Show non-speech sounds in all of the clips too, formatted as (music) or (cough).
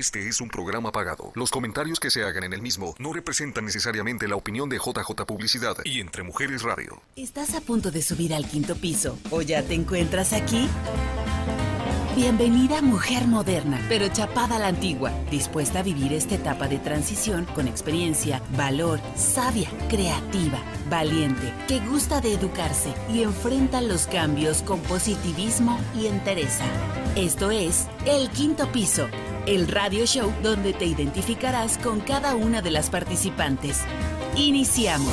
Este es un programa pagado. Los comentarios que se hagan en el mismo no representan necesariamente la opinión de JJ Publicidad y Entre Mujeres Radio. ¿Estás a punto de subir al quinto piso o ya te encuentras aquí? Bienvenida mujer moderna, pero chapada a la antigua, dispuesta a vivir esta etapa de transición con experiencia, valor, sabia, creativa, valiente, que gusta de educarse y enfrenta los cambios con positivismo y entereza. Esto es El Quinto Piso, el radio show donde te identificarás con cada una de las participantes. Iniciamos.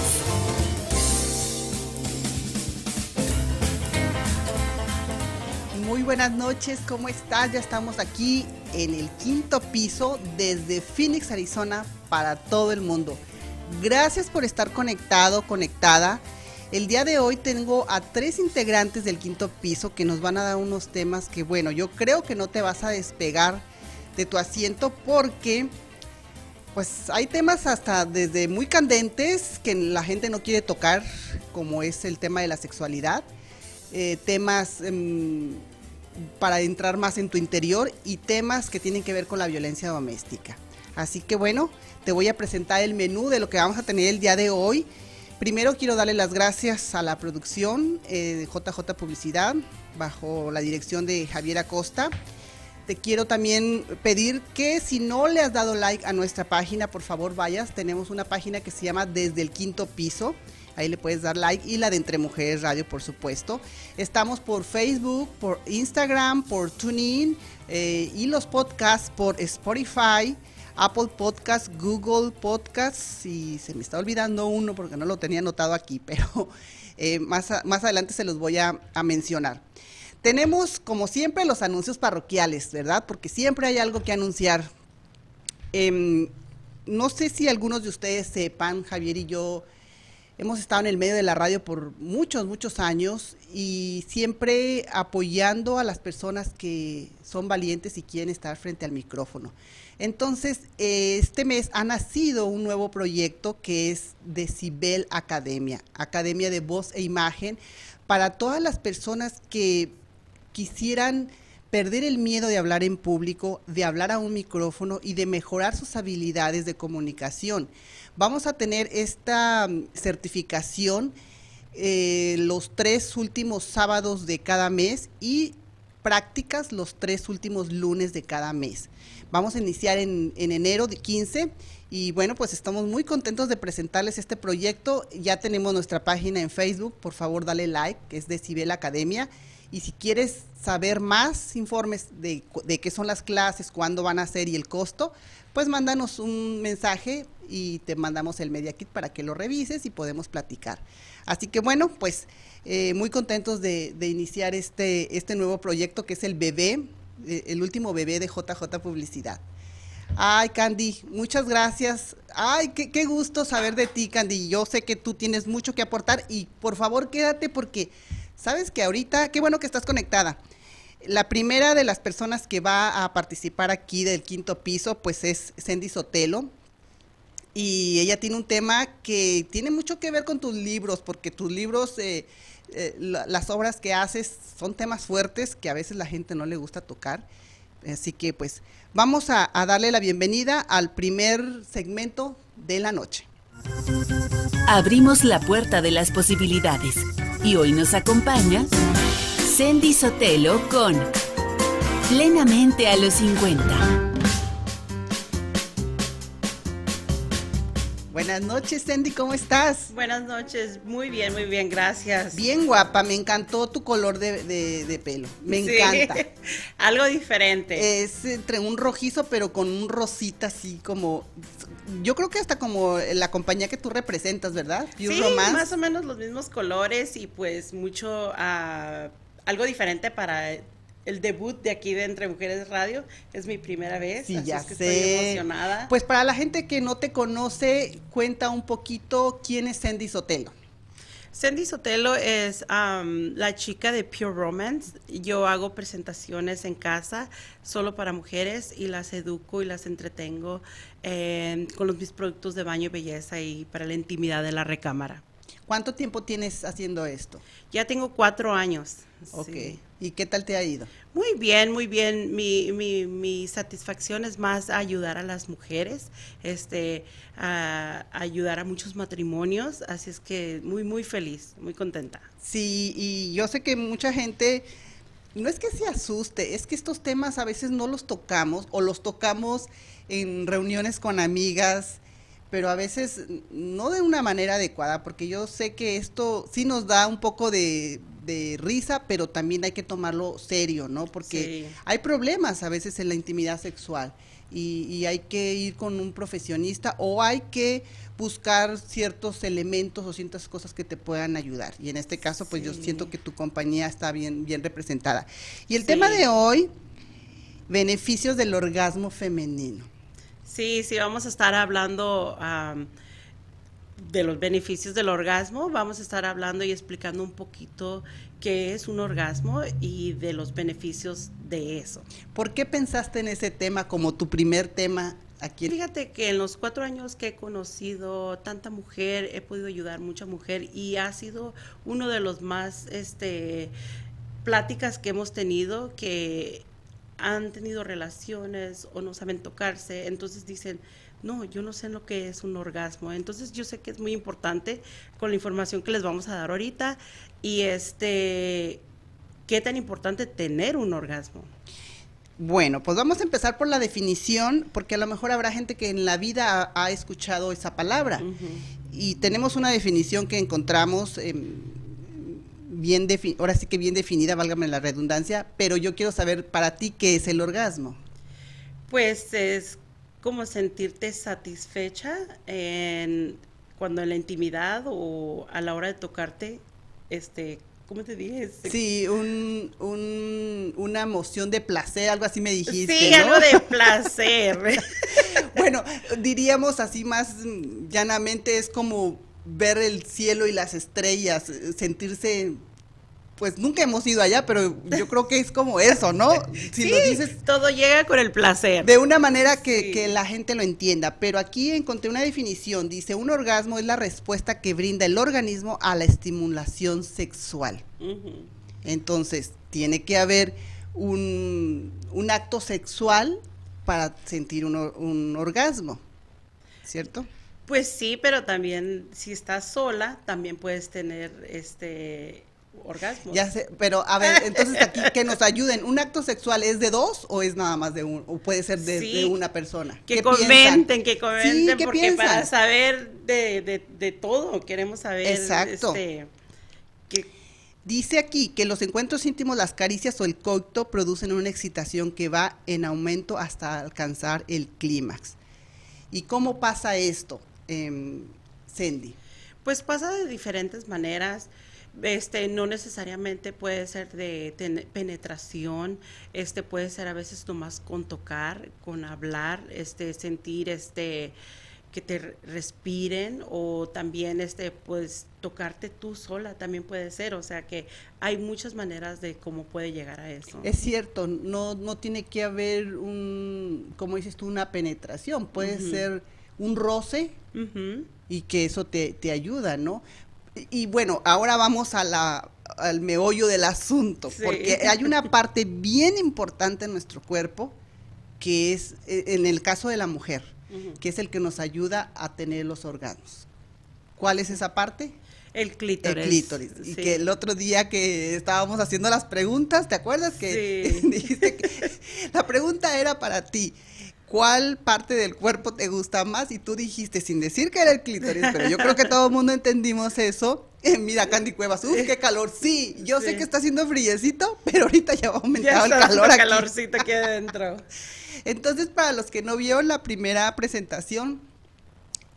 Muy buenas noches, ¿cómo estás? Ya estamos aquí en el quinto piso desde Phoenix, Arizona, para todo el mundo. Gracias por estar conectado, conectada. El día de hoy tengo a tres integrantes del quinto piso que nos van a dar unos temas que, bueno, yo creo que no te vas a despegar de tu asiento porque pues hay temas hasta desde muy candentes que la gente no quiere tocar, como es el tema de la sexualidad, eh, temas em, para entrar más en tu interior y temas que tienen que ver con la violencia doméstica. Así que bueno, te voy a presentar el menú de lo que vamos a tener el día de hoy. Primero quiero darle las gracias a la producción eh, de JJ Publicidad, bajo la dirección de Javier Acosta. Te quiero también pedir que si no le has dado like a nuestra página, por favor vayas. Tenemos una página que se llama Desde el Quinto Piso. Ahí le puedes dar like y la de Entre Mujeres Radio, por supuesto. Estamos por Facebook, por Instagram, por TuneIn eh, y los podcasts por Spotify, Apple Podcasts, Google Podcasts y se me está olvidando uno porque no lo tenía anotado aquí, (laughs) pero eh, más, más adelante se los voy a, a mencionar. Tenemos, como siempre, los anuncios parroquiales, ¿verdad? Porque siempre hay algo que anunciar. Eh, no sé si algunos de ustedes sepan, Javier y yo hemos estado en el medio de la radio por muchos, muchos años y siempre apoyando a las personas que son valientes y quieren estar frente al micrófono. Entonces, este mes ha nacido un nuevo proyecto que es Decibel Academia, Academia de Voz e Imagen, para todas las personas que quisieran perder el miedo de hablar en público, de hablar a un micrófono y de mejorar sus habilidades de comunicación. Vamos a tener esta mm, certificación eh, los tres últimos sábados de cada mes y prácticas los tres últimos lunes de cada mes. Vamos a iniciar en, en enero de 15 y bueno, pues estamos muy contentos de presentarles este proyecto. Ya tenemos nuestra página en Facebook, por favor dale like, que es Decibel Academia. Y si quieres saber más informes de, de qué son las clases, cuándo van a ser y el costo, pues mándanos un mensaje y te mandamos el Media Kit para que lo revises y podemos platicar. Así que bueno, pues eh, muy contentos de, de, iniciar este, este nuevo proyecto que es el bebé, eh, el último bebé de JJ Publicidad. Ay, Candy, muchas gracias. Ay, qué, qué, gusto saber de ti, Candy. Yo sé que tú tienes mucho que aportar y por favor quédate porque sabes que ahorita, qué bueno que estás conectada. La primera de las personas que va a participar aquí del quinto piso, pues es Sandy Sotelo. Y ella tiene un tema que tiene mucho que ver con tus libros, porque tus libros, eh, eh, las obras que haces son temas fuertes que a veces la gente no le gusta tocar. Así que pues vamos a darle la bienvenida al primer segmento de la noche. Abrimos la puerta de las posibilidades y hoy nos acompaña Sandy Sotelo con Plenamente a los 50. Buenas noches, Sandy, ¿cómo estás? Buenas noches, muy bien, muy bien, gracias. Bien guapa, me encantó tu color de, de, de pelo, me sí, encanta. (laughs) Algo diferente. Es entre un rojizo, pero con un rosita así como, yo creo que hasta como la compañía que tú representas, ¿verdad? Pure sí, Romance. más o menos los mismos colores y pues mucho, uh, algo diferente para el debut de aquí de Entre Mujeres Radio. Es mi primera vez, sí, así ya es que sé. estoy emocionada. Pues para la gente que no te conoce, cuenta un poquito quién es Sandy Sotelo. Sandy Sotelo es um, la chica de Pure Romance. Yo hago presentaciones en casa solo para mujeres y las educo y las entretengo eh, con los, mis productos de baño y belleza y para la intimidad de la recámara. ¿Cuánto tiempo tienes haciendo esto? Ya tengo cuatro años. Ok. Sí. ¿Y qué tal te ha ido? Muy bien, muy bien. Mi, mi, mi satisfacción es más ayudar a las mujeres, este, a, ayudar a muchos matrimonios, así es que muy, muy feliz, muy contenta. Sí, y yo sé que mucha gente, no es que se asuste, es que estos temas a veces no los tocamos o los tocamos en reuniones con amigas, pero a veces no de una manera adecuada, porque yo sé que esto sí nos da un poco de, risa, pero también hay que tomarlo serio, ¿no? Porque hay problemas a veces en la intimidad sexual y, y, hay que ir con un profesionista o hay que buscar ciertos elementos o ciertas cosas que te puedan ayudar. Y en este caso, pues yo siento que tu compañía está bien, bien representada. Y el tema de hoy, beneficios del orgasmo femenino. Sí, sí, vamos a estar hablando de los beneficios del orgasmo, vamos a estar hablando y explicando un poquito qué es un orgasmo y de los beneficios de eso. ¿Por qué pensaste en ese tema como tu primer tema Aquí. Fíjate que en los cuatro años que he conocido tanta mujer, he podido ayudar mucha mujer y ha sido uno de los más, este, pláticas que hemos tenido que han tenido relaciones o no saben tocarse, entonces dicen, no, yo no sé lo que es un orgasmo. Entonces yo sé que es muy importante con la información que les vamos a dar ahorita y este, qué tan importante tener un orgasmo. Bueno, pues vamos a empezar por la definición, porque a lo mejor habrá gente que en la vida ha, escuchado esa palabra. Y tenemos una definición que encontramos bien ahora sí que bien definida, válgame la redundancia, pero yo quiero saber para ti qué es el orgasmo. Pues es como sentirte satisfecha en, cuando en la intimidad o a la hora de tocarte, este, ¿cómo te dije? Sí, un, un, una emoción de placer, algo así me dijiste. Sí, algo de (laughs) placer. bueno, diríamos así más llanamente, es como ver el cielo y las estrellas, sentirse pues nunca hemos ido allá, pero yo creo que es como eso, ¿no? (laughs) Si lo dices. Todo llega con el placer. De una manera que, la gente lo entienda. Pero aquí encontré una definición. Dice: un orgasmo es la respuesta que brinda el organismo a la estimulación sexual. Entonces, tiene que haber un, acto sexual para sentir un, un orgasmo, ¿cierto? Pues sí, pero también si estás sola, también puedes tener este orgasmo. Ya sé, pero a ver, entonces aquí que nos ayuden, ¿un acto sexual es de dos o es nada más de un, o puede ser de, una persona? Que comenten, que comenten, porque para saber de, de, todo, queremos saber. Exacto. Este, Dice aquí que los encuentros íntimos, las caricias o el coito producen una excitación que va en aumento hasta alcanzar el clímax. ¿Y cómo pasa esto, eh, Cindy? Pues pasa de diferentes maneras este no necesariamente puede ser de penetración, este puede ser a veces nomás con tocar, con hablar, este sentir este que te respiren o también este pues tocarte tú sola también puede ser, o sea que hay muchas maneras de cómo puede llegar a eso. Es cierto, no no tiene que haber un como dices tú una penetración, puede ser un roce y que eso te, te ayuda, ¿no? Y bueno, ahora vamos a la, al meollo del asunto, porque hay una parte bien importante en nuestro cuerpo, que es e, en el caso de la mujer, que es el que nos ayuda a tener los órganos. ¿Cuál es esa parte? El clítoris. El clítoris. Y que el otro día que estábamos haciendo las preguntas, ¿te acuerdas que (laughs) dijiste que la pregunta era para ti? ¿Cuál parte del cuerpo te gusta más? Y tú dijiste, sin decir que era el clítoris, pero yo creo que todo el mundo entendimos eso. Eh, mira, Candy Cuevas, ¡uf, qué calor! Sí, yo sé que está haciendo friecito, pero ahorita ya va a aumentar el calor aquí. calorcito aquí adentro. (laughs) Entonces, para los que no vieron la primera presentación,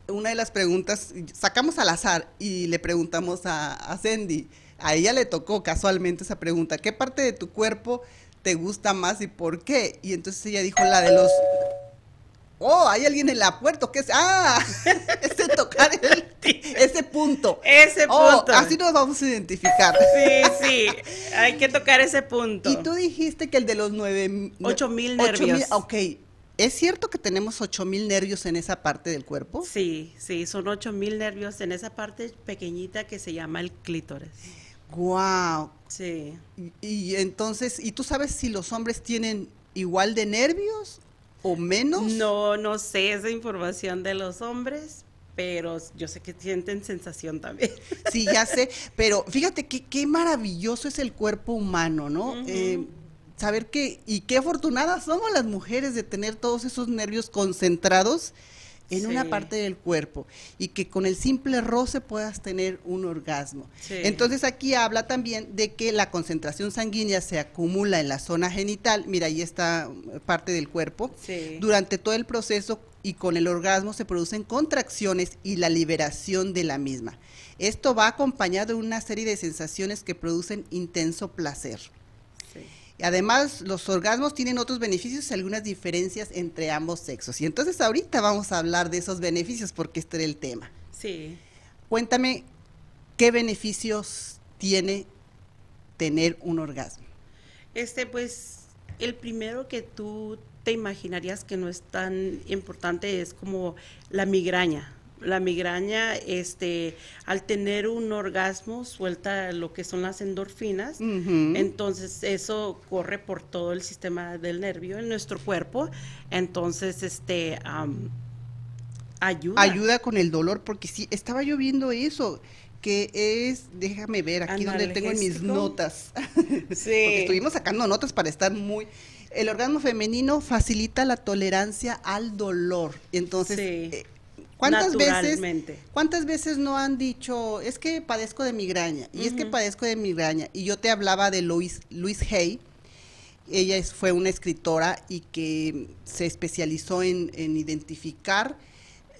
una de las preguntas, sacamos al azar y le preguntamos a, a Sandy, a ella le tocó casualmente esa pregunta, ¿qué parte de tu cuerpo te gusta más y por qué? Y entonces ella dijo la de los oh, hay alguien en la puerta, ¿qué es? Ah, (laughs) ese tocar (laughs) ese punto. Ese oh, punto. así nos vamos a identificar. (laughs) Sí, sí, hay que tocar ese punto. Y tú dijiste que el de los nueve... Ocho mil nervios. ok, ¿es cierto que tenemos ocho mil nervios en esa parte del cuerpo? Sí, sí, son ocho mil nervios en esa parte pequeñita que se llama el clítoris. Wow. Sí. Y, y entonces, ¿y tú sabes si los hombres tienen igual de nervios o menos? No, no sé esa información de los hombres, pero yo sé que sienten sensación también. Sí, ya sé, (laughs) pero fíjate que qué maravilloso es el cuerpo humano, ¿no? Eh, saber que, y qué afortunadas somos las mujeres de tener todos esos nervios concentrados en una parte del cuerpo y que con el simple roce puedas tener un orgasmo. Sí. Entonces aquí habla también de que la concentración sanguínea se acumula en la zona genital, mira, ahí está eh, parte del cuerpo, Sí. durante todo el proceso y con el orgasmo se producen contracciones y la liberación de la misma. Esto va acompañado de una serie de sensaciones que producen intenso placer. Además, los orgasmos tienen otros beneficios y algunas diferencias entre ambos sexos. Y entonces ahorita vamos a hablar de esos beneficios porque este era el tema. Sí. Cuéntame, ¿qué beneficios tiene tener un orgasmo? Este, pues, el primero que tú te imaginarías que no es tan importante es como la migraña. La migraña, este, al tener un orgasmo, suelta lo que son las endorfinas. Entonces, eso corre por todo el sistema del nervio en nuestro cuerpo. Entonces, este, am, ayuda. Ayuda con el dolor, porque sí, estaba yo viendo eso, que es, déjame ver, aquí donde tengo en mis notas. (laughs) Sí. Porque estuvimos sacando notas para estar muy... El orgasmo femenino facilita la tolerancia al dolor. Entonces, Sí. eh, ¿cuántas veces. ¿cuántas veces no han dicho, es que padezco de migraña, y es que padezco de migraña? Y yo te hablaba de Louise, Louise Hay, ella es- fue una escritora y que se especializó en, en identificar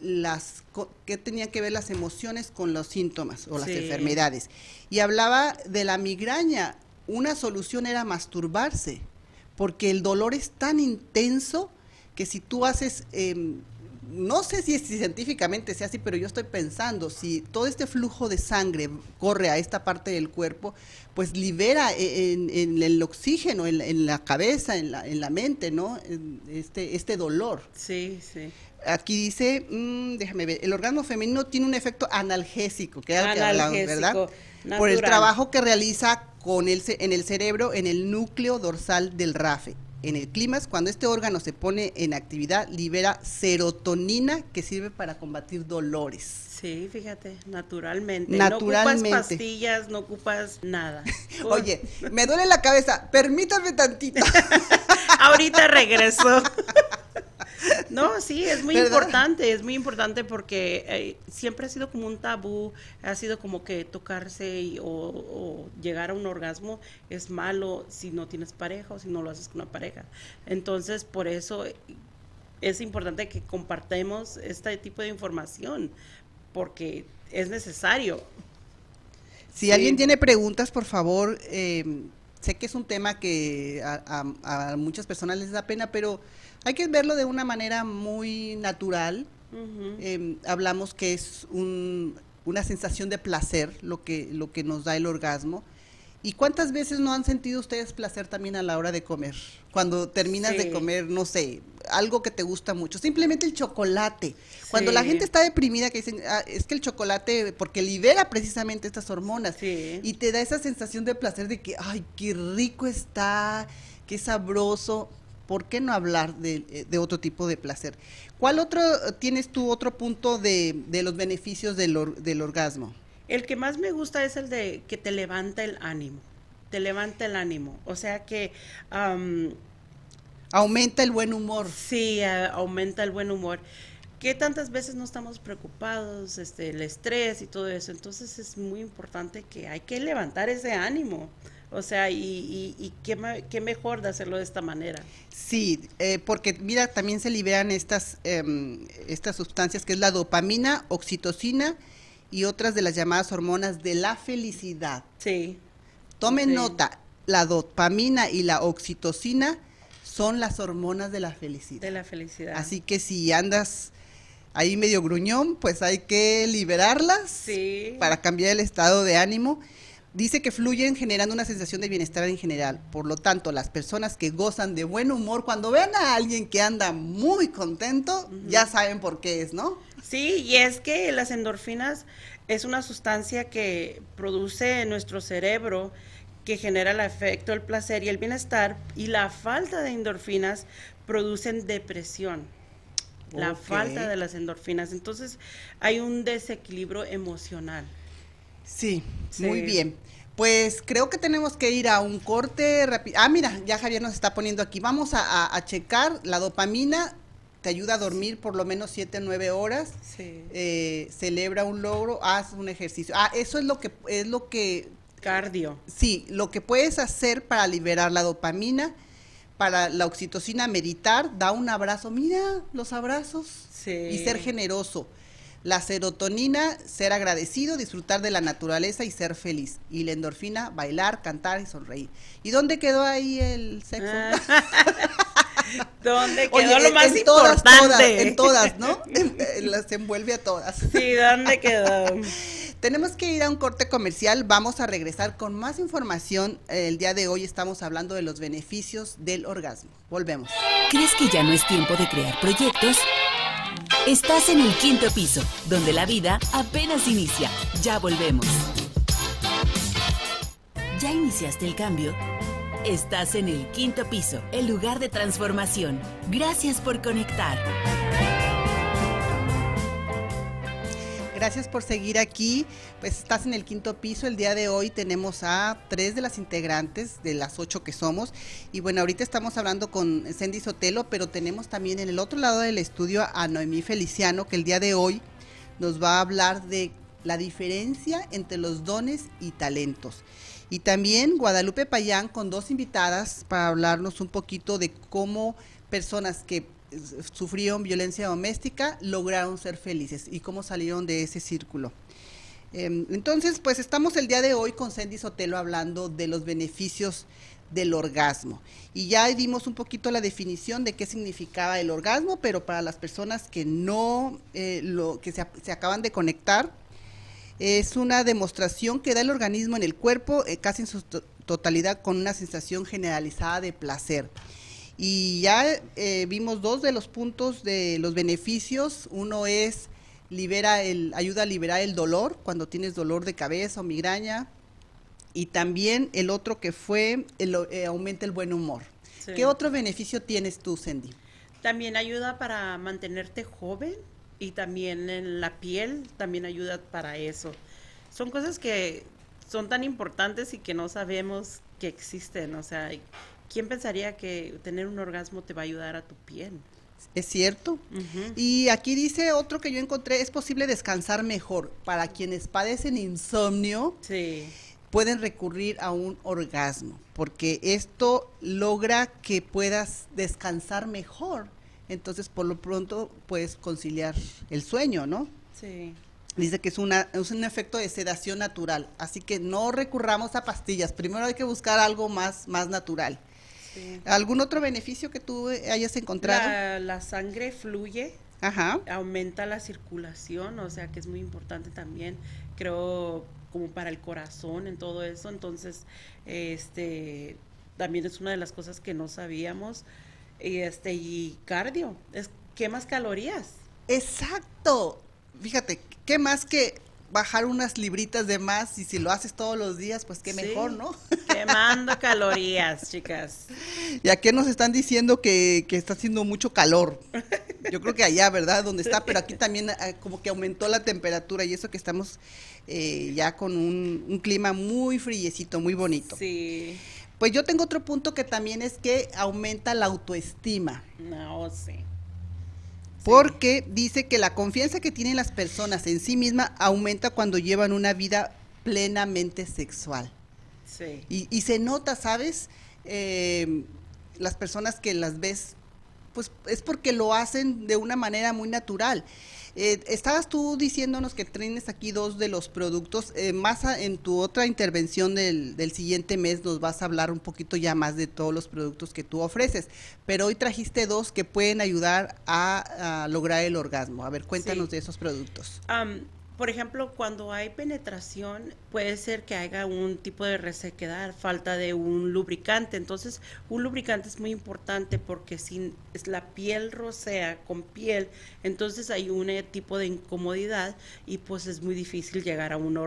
las qué tenían que ver las emociones con los síntomas o las Sí. enfermedades. Y hablaba de la migraña. Una solución era masturbarse, porque el dolor es tan intenso que si tú haces, em, no sé si, es- si científicamente sea así, pero yo estoy pensando, si todo este flujo de sangre corre a esta parte del cuerpo, pues libera e- en, en el oxígeno, en, la- en la cabeza, en la, en la mente, ¿no? Este, este dolor. Sí, sí. Aquí dice, mm, déjame ver, el orgasmo femenino tiene un efecto analgésico, que hablamos, ¿verdad? Por el trabajo que realiza con el, en el cerebro, en el núcleo dorsal del RAFE. En el clímax, cuando este órgano se pone en actividad, libera serotonina que sirve para combatir dolores. Sí, fíjate, naturalmente. No Naturalmente. ocupas pastillas, no ocupas nada. (laughs) Oye, me duele la cabeza, permítame tantito. (laughs) Ahorita regreso. (laughs) No, sí, es muy ¿Verdad? importante, es muy importante porque eh, siempre ha sido como un tabú, ha sido como que tocarse y- o, o llegar a un orgasmo es malo si no tienes pareja o si no lo haces con una pareja. Entonces, por eso es importante que compartamos este tipo de información, porque es necesario. Si Sí. alguien tiene preguntas, por favor, eh, sé que es un tema que a, a- a muchas personas les da pena, pero hay que verlo de una manera muy natural. Eh, hablamos que es un- una sensación de placer lo que, lo que nos da el orgasmo. ¿Y cuántas veces no han sentido ustedes placer también a la hora de comer? Cuando terminas de comer, no sé, algo que te gusta mucho, simplemente el chocolate. Cuando la gente está deprimida, que dicen, "Ah, es que el chocolate, porque libera precisamente estas hormonas, Sí. y te da esa sensación de placer de que, ay, qué rico está, qué sabroso. ¿Por qué no hablar de, eh, de otro tipo de placer? ¿Cuál otro tienes tú otro punto de, de los beneficios del, or- del orgasmo? El que más me gusta es el de que te levanta el ánimo, te levanta el ánimo. O sea que am, Aumenta el buen humor. sí aumenta el buen humor. Que tantas veces no estamos preocupados, este, el estrés y todo eso. Entonces es muy importante que hay que levantar ese ánimo. O sea, y, y, y qué, qué mejor de hacerlo de esta manera. Sí, eh, porque mira, también se liberan estas, em, estas sustancias que es la dopamina, oxitocina y otras de las llamadas hormonas de la felicidad. Sí, Tomen Sí. nota, la dopamina y la oxitocina son las hormonas de la felicidad. de la felicidad. Así que si andas ahí medio gruñón, pues hay que liberarlas Sí. para cambiar el estado de ánimo. Dice que fluyen generando una sensación de bienestar en general. Por lo tanto, las personas que gozan de buen humor, cuando ven a alguien que anda muy contento, ya saben por qué es, ¿no? Sí, y es que las endorfinas es una sustancia que produce en nuestro cerebro que genera el efecto, el placer y el bienestar, y la falta de endorfinas producen depresión. La falta de las endorfinas. Entonces hay un desequilibrio emocional. Sí, muy bien. Pues creo que tenemos que ir a un corte rápido. Ah, mira, ya Javier nos está poniendo aquí. Vamos a, checar la dopamina. Te ayuda a dormir por lo menos 7 o 9 horas. Sí. Eh, celebra un logro, haz un ejercicio. Ah, eso es lo que es lo que cardio. Sí, lo que puedes hacer para liberar la dopamina, para la oxitocina, meditar, da un abrazo, mira los abrazos sí. y ser generoso. La serotonina, ser agradecido, disfrutar de la naturaleza y ser feliz. Y la endorfina, bailar, cantar y sonreír. ¿Y dónde quedó ahí el sexo? Ah. (laughs) ¿Dónde quedó lo más importante? en todas, ¿no? (laughs) Las envuelve a todas. Sí, ¿dónde quedó? (laughs) Tenemos que ir a un corte comercial, vamos a regresar con más información. El día de hoy estamos hablando de los beneficios del orgasmo. Volvemos. ¿Crees que ya no es tiempo de crear proyectos? Estás en el quinto piso, donde la vida apenas inicia. Ya volvemos. ¿Ya iniciaste el cambio? Estás en el quinto piso, el lugar de transformación. Gracias por conectar. Gracias por seguir aquí. Pues estás en el quinto piso. El día de hoy tenemos a tres de las integrantes de las ocho que somos. Y bueno, ahorita estamos hablando con Sandy Sotelo, pero tenemos también en el otro lado del estudio a Noemí Feliciano, que el día de hoy nos va a hablar de la diferencia entre los dones y talentos. Y también Guadalupe Payán con dos invitadas para hablarnos un poquito de cómo personas que sufrieron violencia doméstica lograron ser felices y cómo salieron de ese círculo. Em, entonces, pues estamos el día de hoy con Sandy Sotelo hablando de los beneficios del orgasmo. Y ya dimos un poquito la definición de qué significaba el orgasmo, pero para las personas que no, eh, lo, que se, se, acaban de conectar, es una demostración que da el organismo en el cuerpo eh, casi en su totalidad con una sensación generalizada de placer. Y ya eh, vimos dos de los puntos de los beneficios. Uno es libera el, ayuda a liberar el dolor cuando tienes dolor de cabeza o migraña. Y también el otro que fue el, eh, aumenta el buen humor. ¿Qué otro beneficio tienes tú, Cindy? También ayuda para mantenerte joven y también en la piel también ayuda para eso. Son cosas que son tan importantes y que no sabemos que existen, o sea, ¿quién pensaría que tener un orgasmo te va a ayudar a tu piel? Es cierto. Y aquí dice otro que yo encontré, es posible descansar mejor. Para quienes padecen insomnio, pueden recurrir a un orgasmo, porque esto logra que puedas descansar mejor. Entonces, por lo pronto, puedes conciliar el sueño, ¿no? Sí. Dice que es, una, es un efecto de sedación natural, así que no recurramos a pastillas. Primero hay que buscar algo más, más natural. ¿Algún otro beneficio que tú hayas encontrado? La, sangre fluye, aumenta la circulación, o sea que es muy importante también, creo, como para el corazón en todo eso. Entonces, este, también es una de las cosas que no sabíamos. Y este, y cardio, es quemas calorías. Exacto. Fíjate, ¿qué más que bajar unas libritas de más y si lo haces todos los días, pues qué mejor, ¿no? (laughs) Quemando calorías, chicas. Y aquí nos están diciendo que, que, está haciendo mucho calor. Yo creo que allá, ¿verdad? Donde está, pero aquí también ah, como que aumentó la temperatura y eso que estamos eh, ya con un, un, clima muy friecito, muy bonito. Sí. Pues yo tengo otro punto que también es que aumenta la autoestima. No, sí. Porque dice que la confianza que tienen las personas en sí misma aumenta cuando llevan una vida plenamente sexual. Sí. Y, se nota, ¿sabes? Eh, las personas que las ves, pues es porque lo hacen de una manera muy natural. Eh, estabas tú diciéndonos que tienes aquí dos de los productos. Eh, más en tu otra intervención del, del, siguiente mes nos vas a hablar un poquito ya más de todos los productos que tú ofreces. Pero hoy trajiste dos que pueden ayudar a, lograr el orgasmo. A ver, cuéntanos de esos productos por ejemplo, cuando hay penetración, puede ser que haya un tipo de resequedad, falta de un lubricante. Entonces, un lubricante es muy importante porque si es la piel rosea con piel, entonces hay un eh, tipo de incomodidad y pues es muy difícil llegar a un,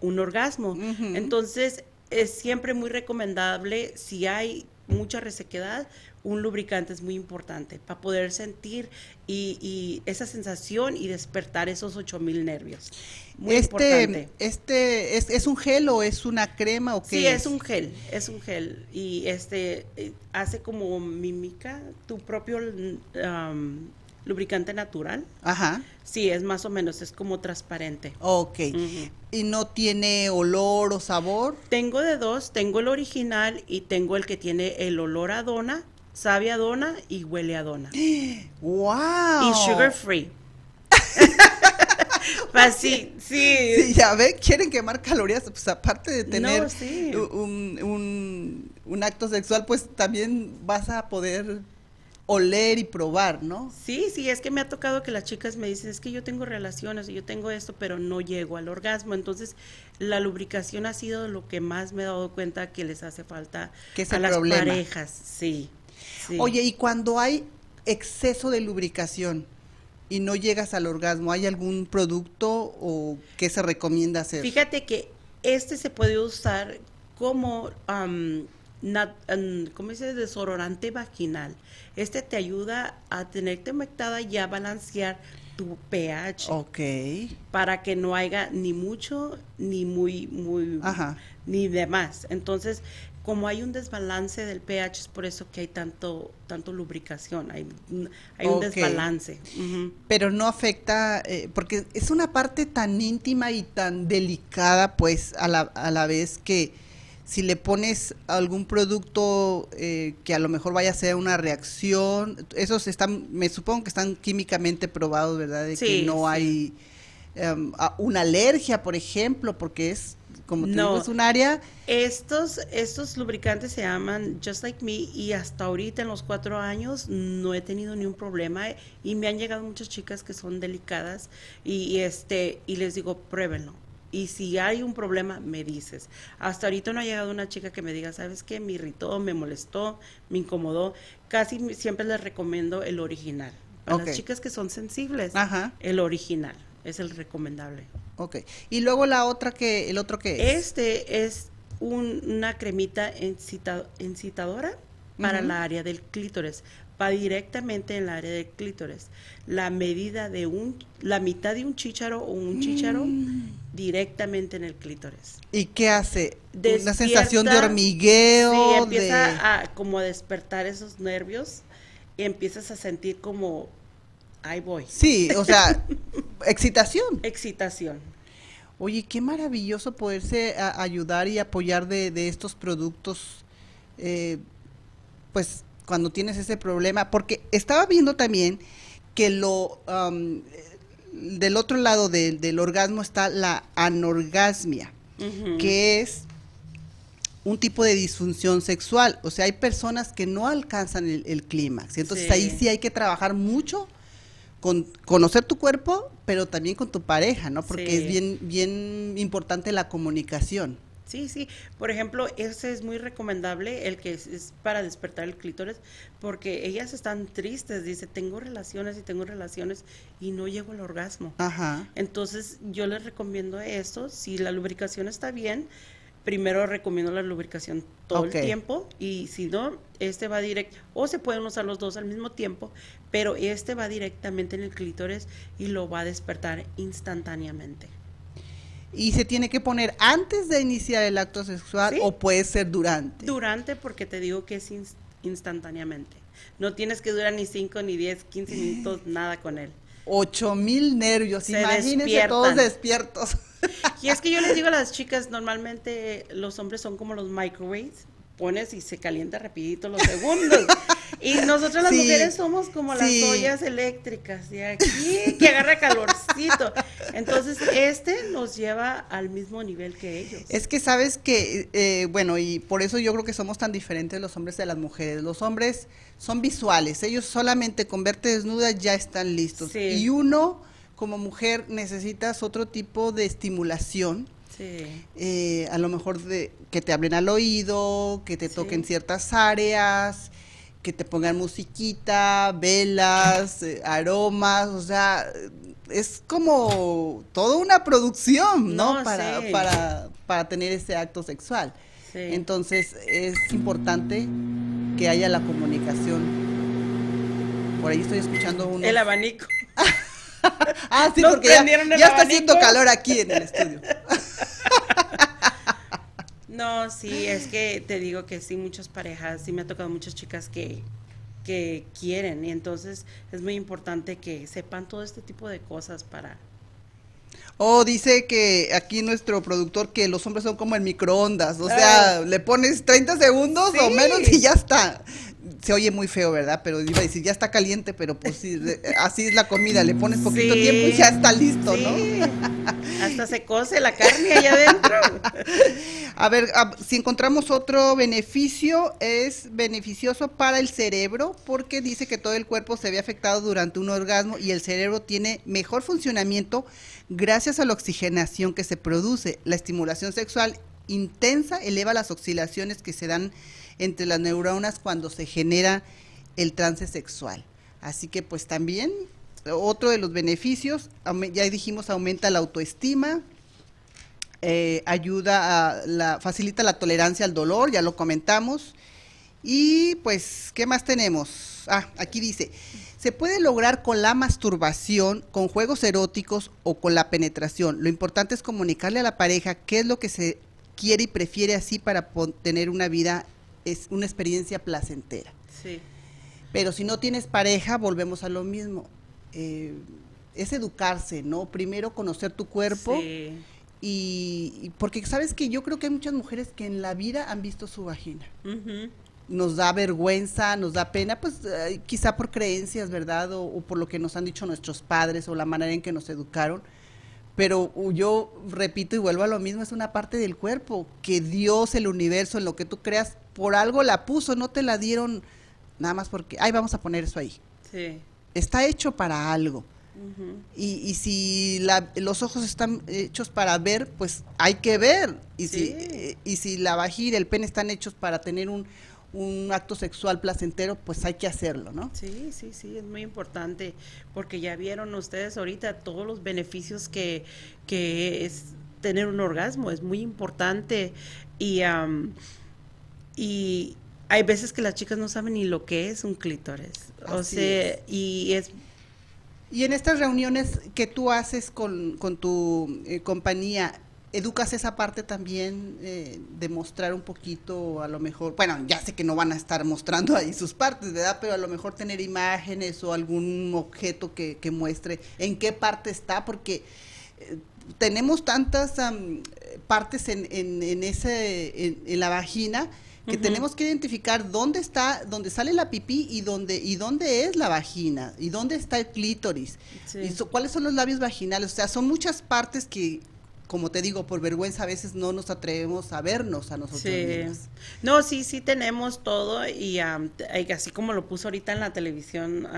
un orgasmo. Entonces, es siempre muy recomendable si hay mucha resequedad, un lubricante es muy importante para poder sentir y, esa sensación y despertar esos 8000 nervios. Muy este, importante. Este es, es, un gel o es una crema o qué? Sí, es? un gel, es un gel y este eh, hace como mímica tu propio lubricante natural. Ajá. Sí, es más o menos, es como transparente. Ok. ¿Y no tiene olor o sabor? Tengo de dos, tengo el original y tengo el que tiene el olor a dona, sabe a dona y huele a dona. ¡Wow! Y sugar free. (laughs) Pues sí, sí. ya ve, quieren quemar calorías, pues aparte de tener un, un, un acto sexual, pues también vas a poder oler y probar, ¿no? Sí, sí, es que me ha tocado que las chicas me dicen, es que yo tengo relaciones y yo tengo esto, pero no llego al orgasmo. Entonces, la lubricación ha sido lo que más me he dado cuenta que les hace falta a las parejas. Sí, Oye, y cuando hay exceso de lubricación y no llegas al orgasmo, ¿hay algún producto o qué se recomienda hacer? Fíjate que este se puede usar como ¿cómo dice? Desodorante vaginal. Este te ayuda a tenerte humectada y a balancear tu pH. Ok. Para que no haya ni mucho, ni muy, muy, ni de más. Entonces, como hay un desbalance del pH, es por eso que hay tanto, tanto lubricación, hay, hay un desbalance. Pero no afecta, eh, porque es una parte tan íntima y tan delicada, pues, a la, a la vez que si le pones algún producto eh, que a lo mejor vaya a ser una reacción, esos están, me supongo que están químicamente probados, ¿verdad? De que no hay em, una alergia, por ejemplo, porque es como no, es un área. Estos, estos lubricantes se llaman Just Like Me y hasta ahorita en los cuatro años no he tenido ni un problema y me han llegado muchas chicas que son delicadas y, y este y les digo pruébenlo y si hay un problema, me dices. Hasta ahorita no ha llegado una chica que me diga, ¿sabes qué? Me irritó, me molestó, me incomodó. Casi siempre les recomiendo el original. Para las chicas que son sensibles, el original es el recomendable. Ok. Y luego la otra que, el otro que es. Este es una cremita incitadora para la área del clítoris va directamente en el área del clítoris. La medida de un, la mitad de un chícharo o un chícharo mm. directamente en el clítoris. ¿Y qué hace? Una sensación de hormigueo. Sí, empieza a como a despertar esos nervios y empiezas a sentir como, ahí voy. Sí, o sea, (laughs) excitación. Excitación. Oye, qué maravilloso poderse ayudar y apoyar de, de estos productos, eh, pues cuando tienes ese problema, porque estaba viendo también que lo del otro lado del orgasmo está la anorgasmia, que es un tipo de disfunción sexual. O sea, hay personas que no alcanzan el, clímax. Entonces ahí sí hay que trabajar mucho con conocer tu cuerpo, pero también con tu pareja, ¿no? Porque es bien, bien importante la comunicación. Sí, sí. Por ejemplo, ese es muy recomendable, el que es, para despertar el clítoris, porque ellas están tristes, dice, tengo relaciones y tengo relaciones y no llego al orgasmo. Ajá. Entonces, yo les recomiendo esto, si la lubricación está bien, primero recomiendo la lubricación todo el tiempo y si no, este va directo, o se pueden usar los dos al mismo tiempo, pero este va directamente en el clítoris y lo va a despertar instantáneamente. ¿Y se tiene que poner antes de iniciar el acto sexual o puede ser durante? Durante porque te digo que es instantáneamente. No tienes que durar ni 5, ni 10, 15 minutos, nada con él. Ocho mil nervios, imagínense todos despiertos. Y es que yo les digo a las chicas, normalmente los hombres son como los microwaves, pones y se calienta rapidito los segundos. Y nosotros las mujeres somos como las ollas eléctricas, y aquí que agarra calorcito. Entonces, este nos lleva al mismo nivel que ellos. Es que sabes que, eh, bueno, y por eso yo creo que somos tan diferentes los hombres de las mujeres. Los hombres son visuales, ellos solamente con verte desnuda ya están listos. Y uno, como mujer, necesitas otro tipo de estimulación eh, a lo mejor de, que te hablen al oído, que te toquen ciertas áreas, que te pongan musiquita, velas, eh, aromas, o sea, es como toda una producción, ¿no? para, para, para tener ese acto sexual. Entonces es importante que haya la comunicación. Por ahí estoy escuchando un... El abanico. (laughs) (laughs) ah, sí, porque ya, ya está haciendo calor aquí en el estudio. (laughs) no, sí, es que te digo que sí, muchas parejas, sí me ha tocado muchas chicas que, que quieren y entonces es muy importante que sepan todo este tipo de cosas para Oh, dice que aquí nuestro productor que los hombres son como el microondas, o sea, le pones 30 segundos o menos y ya está. Se oye muy feo, ¿verdad? Pero iba a decir, ya está caliente, pero pues sí, (laughs) así es la comida, le pones poquito tiempo y ya está listo, ¿no? (laughs) Hasta se cose la carne allá adentro. A ver, si encontramos otro beneficio, es beneficioso para el cerebro porque dice que todo el cuerpo se ve afectado durante un orgasmo y el cerebro tiene mejor funcionamiento gracias a la oxigenación que se produce. La estimulación sexual intensa eleva las oscilaciones que se dan entre las neuronas cuando se genera el trance sexual. Así que pues también otro de los beneficios, ya dijimos, aumenta la autoestima, eh, ayuda a la, facilita la tolerancia al dolor, ya lo comentamos. Y pues, ¿qué más tenemos? Ah, aquí dice, se puede lograr con la masturbación, con juegos eróticos o con la penetración. Lo importante es comunicarle a la pareja qué es lo que se quiere y prefiere así para tener una vida, es una experiencia placentera. Sí. Pero si no tienes pareja, volvemos a lo mismo. Eh, es educarse, ¿no? Primero conocer tu cuerpo. Sí. Y, porque sabes que yo creo que hay muchas mujeres que en la vida han visto su vagina nos da vergüenza, nos da pena, pues eh, quizá por creencias, ¿verdad? O, por lo que nos han dicho nuestros padres o la manera en que nos educaron. Pero yo repito y vuelvo a lo mismo, es una parte del cuerpo que Dios, el universo, en lo que tú creas, por algo la puso, no te la dieron nada más porque, ay, vamos a poner eso ahí. Sí. Está hecho para algo. y, y, si los ojos están hechos para ver, pues hay que ver. Y, si, y si la vagina el pene están hechos para tener un, un acto sexual placentero, pues hay que hacerlo, ¿no? Sí, sí, sí, es muy importante, porque ya vieron ustedes ahorita todos los beneficios que, que es tener un orgasmo, es muy importante y, y hay veces que las chicas no saben ni lo que es un clítoris, o sea, y es... Y en estas reuniones que tú haces con, con tu eh, compañía, educas esa parte también eh, de mostrar un poquito, a lo mejor, bueno, ya sé que no van a estar mostrando ahí sus partes, ¿verdad? Pero a lo mejor tener imágenes o algún objeto que, muestre en qué parte está, porque eh, tenemos tantas partes en, en, ese, en, la vagina que tenemos que identificar dónde está, dónde sale la pipí y dónde, y dónde es la vagina, y dónde está el clítoris, y cuáles son los labios vaginales, o sea, son muchas partes que como te digo, por vergüenza a veces no nos atrevemos a vernos a nosotros sí. No, sí, sí tenemos todo y así como lo puso ahorita en la televisión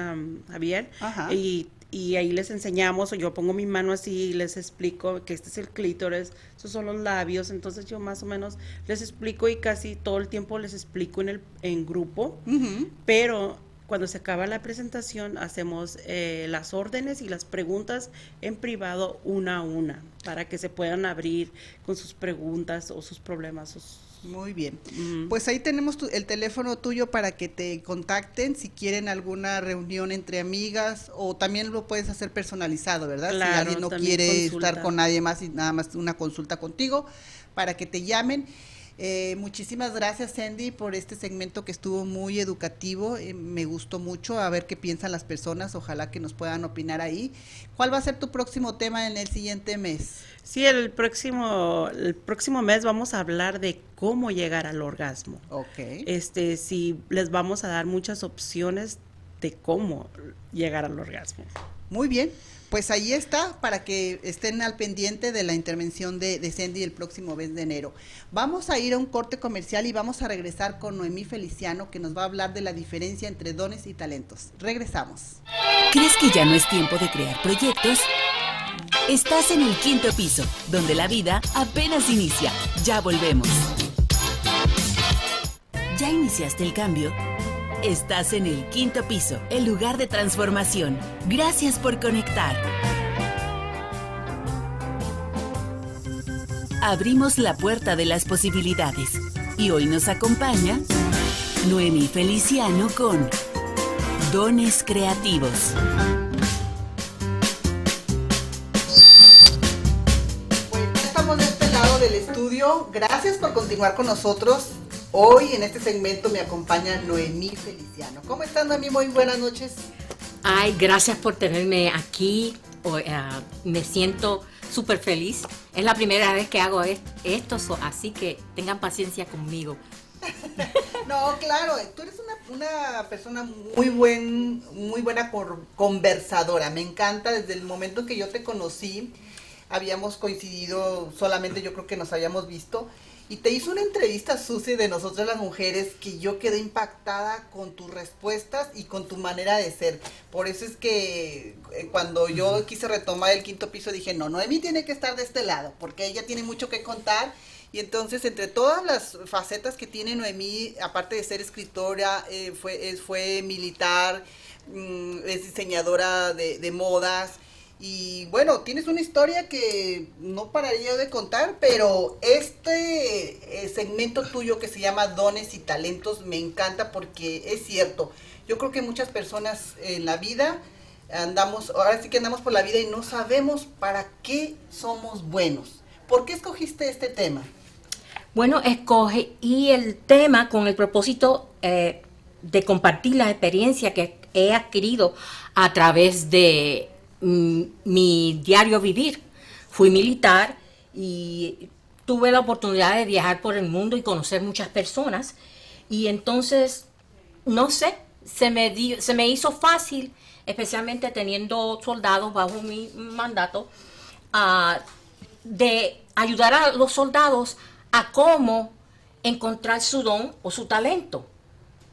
Javier, y, y ahí les enseñamos, o yo pongo mi mano así y les explico que este es el clítoris, estos son los labios, entonces yo más o menos les explico y casi todo el tiempo les explico en el en grupo, pero cuando se acaba la presentación, hacemos eh, las órdenes y las preguntas en privado una a una para que se puedan abrir con sus preguntas o sus problemas. Muy bien. Pues ahí tenemos el teléfono tuyo para que te contacten si quieren alguna reunión entre amigas o también lo puedes hacer personalizado, ¿verdad? si alguien no quiere estar con nadie más y nada más una consulta contigo, para que te llamen. Eh, muchísimas gracias, Sandy, por este segmento que estuvo muy educativo. Eh, me gustó mucho a ver qué piensan las personas. Ojalá que nos puedan opinar ahí. ¿Cuál va a ser tu próximo tema en el siguiente mes? Sí, el próximo, el próximo mes vamos a hablar de cómo llegar al orgasmo. Ok. Este, sí, les vamos a dar muchas opciones de cómo llegar al orgasmo. Muy bien pues ahí está para que estén al pendiente de la intervención de, de Sandy el próximo mes de enero. Vamos a ir a un corte comercial y vamos a regresar con Noemí Feliciano que nos va a hablar de la diferencia entre dones y talentos. Regresamos. ¿Crees que ya no es tiempo de crear proyectos? Estás en el quinto piso, donde la vida apenas inicia. Ya volvemos. ¿Ya iniciaste el cambio? Estás en el quinto piso, el lugar de transformación. Gracias por conectar. Abrimos la puerta de las posibilidades. Y hoy nos acompaña Noemí Feliciano con Dones Creativos. Ya estamos de este lado del estudio. Gracias por continuar con nosotros. Hoy en este segmento me acompaña Noemí Feliciano. ¿Cómo estás, Noemí? Muy buenas noches. Ay, gracias por tenerme aquí. Eh, me siento súper feliz. Es la primera vez que hago es- esto, así que tengan paciencia conmigo. (laughs) No, claro, tú eres una, una persona muy buen, muy buena conversadora. Me encanta desde el momento que yo te conocí. Habíamos coincidido solamente, yo creo que nos habíamos visto. Y te hizo una entrevista, Susi, de nosotras las mujeres, que yo quedé impactada con tus respuestas y con tu manera de ser. Por eso es que eh, cuando yo quise retomar el quinto piso dije, no, Noemí tiene que estar de este lado, porque ella tiene mucho que contar. Y entonces, entre todas las facetas que tiene Noemí, aparte de ser escritora, eh, fue, es- fue militar, mm, es diseñadora de, de modas. Y bueno, tienes una historia que no pararía de contar, pero este eh, segmento tuyo que se llama Dones y Talentos me encanta porque es cierto. Yo creo que muchas personas en la vida andamos, ahora sí que andamos por la vida y no sabemos para qué somos buenos. ¿Por qué escogiste este tema? Bueno, escoge y el tema con el propósito eh, de compartir la experiencia que he adquirido a través de mi diario vivir. Fui militar y tuve la oportunidad de viajar por el mundo y conocer muchas personas y entonces, no sé, se me, di- se me hizo fácil, especialmente teniendo soldados bajo mi mandato, ah, de ayudar a los soldados a cómo encontrar su don o su talento.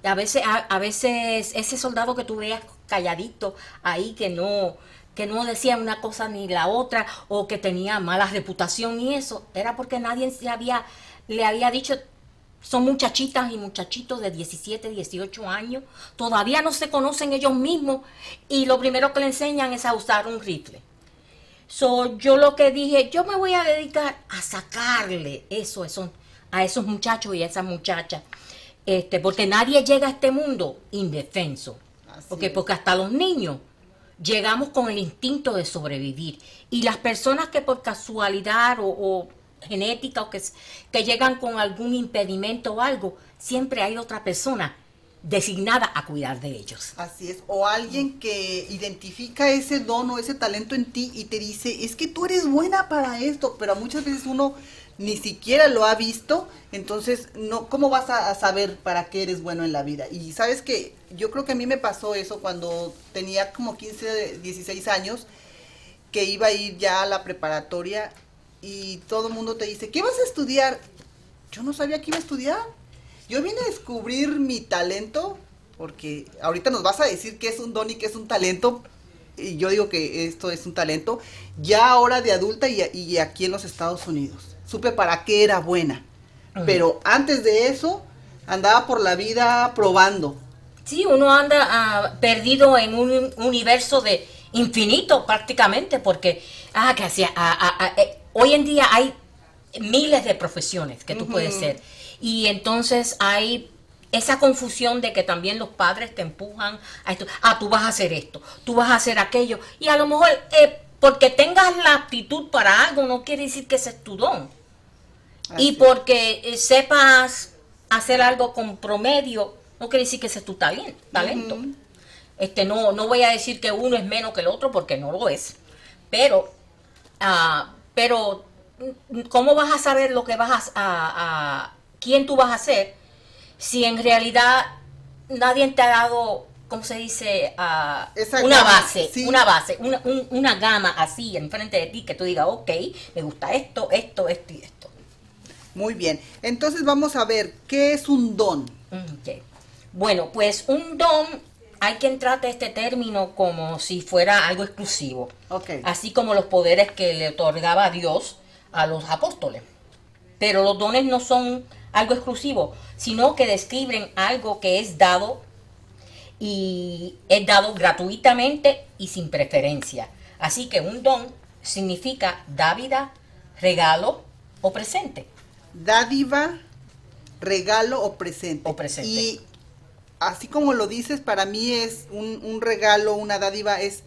A veces, a, a veces ese soldado que tú veas calladito ahí que no, que no decía una cosa ni la otra o que tenía mala reputación y eso, era porque nadie se había, le había dicho, son muchachitas y muchachitos de 17, 18 años, todavía no se conocen ellos mismos y lo primero que le enseñan es a usar un rifle. So, yo lo que dije, yo me voy a dedicar a sacarle eso, eso a esos muchachos y a esas muchachas. Este, porque nadie llega a este mundo indefenso. Porque, porque hasta los niños llegamos con el instinto de sobrevivir. Y las personas que por casualidad o, genética o que, que llegan con algún impedimento o algo, siempre hay otra persona designada a cuidar de ellos. Así es, o alguien que identifica ese don o ese talento en ti y te dice, es que tú eres buena para esto, pero muchas veces uno ni siquiera lo ha visto, entonces, no, ¿cómo vas a, saber para qué eres bueno en la vida? Y sabes que yo creo que a mí me pasó eso cuando tenía como 15, 16 años, que iba a ir ya a la preparatoria y todo el mundo te dice, ¿qué vas a estudiar? Yo no sabía que iba a estudiar. Yo vine a descubrir mi talento, porque ahorita nos vas a decir qué es un don y qué es un talento, y yo digo que esto es un talento, ya ahora de adulta y, y aquí en los Estados Unidos. Supe para qué era buena, pero antes de eso andaba por la vida probando. Sí, uno anda ah, perdido en un universo de infinito prácticamente, porque ah, que hacía, ah, ah, ah, eh, hoy en día hay miles de profesiones que tú puedes ser. Y entonces hay esa confusión de que también los padres te empujan a esto. Ah, tú vas a hacer esto, tú vas a hacer aquello. Y a lo mejor eh, porque tengas la aptitud para algo no quiere decir que ese es tu don. Así Y porque eh, sepas hacer algo con promedio, no quiere decir que ese es tu talen- talento. Este, no, no voy a decir que uno es menos que el otro porque no lo es. Pero, ah, pero, mm, ¿cómo vas a saber lo que vas a, a- a- quién tú vas a ser si en realidad nadie te ha dado, ¿cómo se dice? Ah, una base, sí. una base, una, un- una gama así enfrente de ti que tú digas, ok, me gusta esto, esto, esto y esto. Muy bien, entonces vamos a ver, ¿qué es un don? Bueno, pues un don, hay quien trate este término como si fuera algo exclusivo. Así como los poderes que le otorgaba Dios a los apóstoles. Pero los dones no son algo exclusivo, sino que describen algo que es dado y es dado gratuitamente y sin preferencia. Así que un don significa dávida, regalo o presente. Dádiva, regalo o presente. O presente. Y así como lo dices, para mí es un, un regalo, una dádiva, es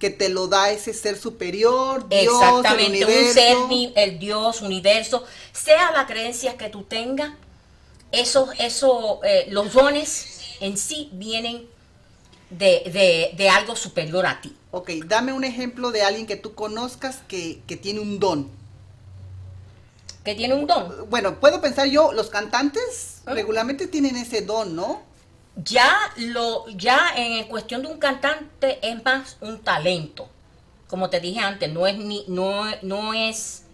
que te lo da ese ser superior, Dios, Exactamente, el un universo. ser, ni- el Dios, universo, sea la creencia que tú tengas, eso, eso, eh, los dones en sí vienen de, de- de algo superior a ti. Ok, dame un ejemplo de alguien que tú conozcas que, que tiene un don. Que tiene un don. Bueno, puedo pensar yo, los cantantes Ah. regularmente tienen ese don, ¿no? Ya lo, ya en cuestión de un cantante es más un talento. Como te dije antes, no es ni, no, no es,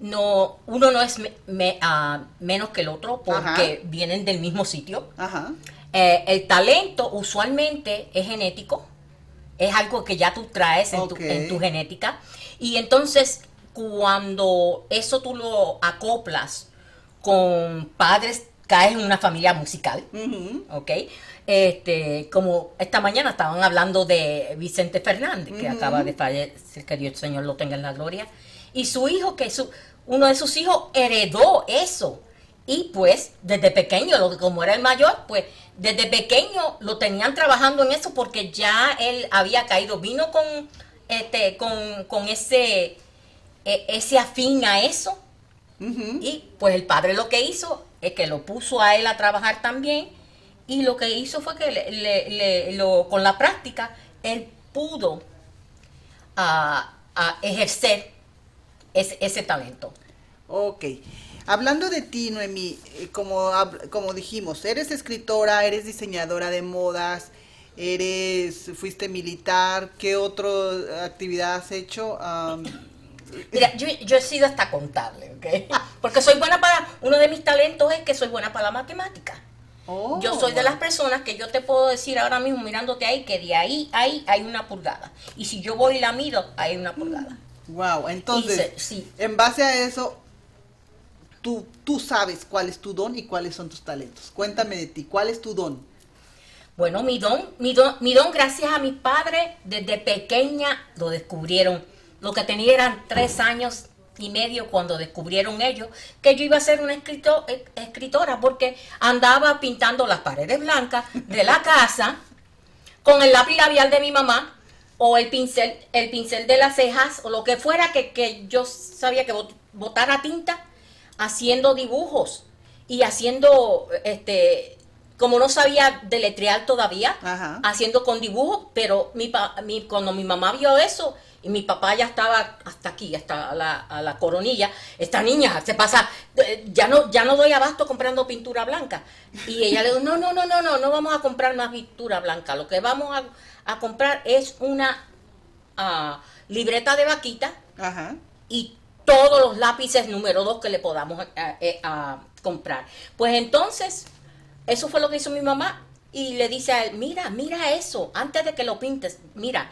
no, uno no es me- me- ah, menos que el otro porque Ajá. vienen del mismo sitio. Ajá. Eh, el talento usualmente es genético, es algo que ya tú traes en, tu, en tu genética. Y entonces, cuando eso tú lo acoplas con padres, caes en una familia musical. ¿ok? Este, como esta mañana estaban hablando de Vicente Fernández, que acaba de fallecer, que Dios Señor lo tenga en la gloria, y su hijo, que su, uno de sus hijos heredó eso. Y pues, desde pequeño, lo- como era el mayor, pues desde pequeño lo tenían trabajando en eso porque ya él había caído, vino con, este, con, con ese, e- ese afín a eso. Y pues el padre lo que hizo es que lo puso a él a trabajar también y lo que hizo fue que le- le- lo- con la práctica él pudo ah, ah, ejercer ese, ese talento. Ok. Hablando de ti, Noemí, eh, como, como dijimos, eres escritora, eres diseñadora de modas, eres, fuiste militar, ¿qué otra actividad has hecho? Am, Mira, yo, yo he sido hasta contable, ¿ok? (laughs) Porque soy buena para, uno de mis talentos es que soy buena para la matemática. oh, Yo soy de las personas que yo te puedo decir ahora mismo mirándote ahí que de ahí, ahí hay una pulgada. Y si yo voy y la mido, hay una pulgada. Wow, entonces, se- sí. en base a eso, tú, tú sabes cuál es tu don y cuáles son tus talentos. Cuéntame de ti, ¿cuál es tu don? Bueno, mi don, mi don, mi don, gracias a mis padres, desde pequeña lo descubrieron. Lo que tenía eran tres años y medio cuando descubrieron ellos que yo iba a ser una eh, escritora porque andaba pintando las paredes blancas de la casa con el lápiz labial de mi mamá o el pincel, el pincel de las cejas o lo que fuera que, que yo sabía que bot- botara tinta haciendo dibujos y haciendo este como no sabía deletrear todavía, Ajá. haciendo con dibujos, pero mi, pa- mi- cuando mi mamá vio eso y mi papá ya estaba hasta aquí, hasta la, a la coronilla, esta niña se pasa, eh, ya no, ya no doy abasto comprando pintura blanca. Y ella le dijo, no, no, no, no, no, no vamos a comprar más pintura blanca, lo que vamos a, a comprar es una ah, libreta de vaquita Ajá. y todos los lápices número 2 que le podamos eh, eh, a comprar. Pues entonces, eso fue lo que hizo mi mamá y le dice a él, mira, mira eso, antes de que lo pintes, mira,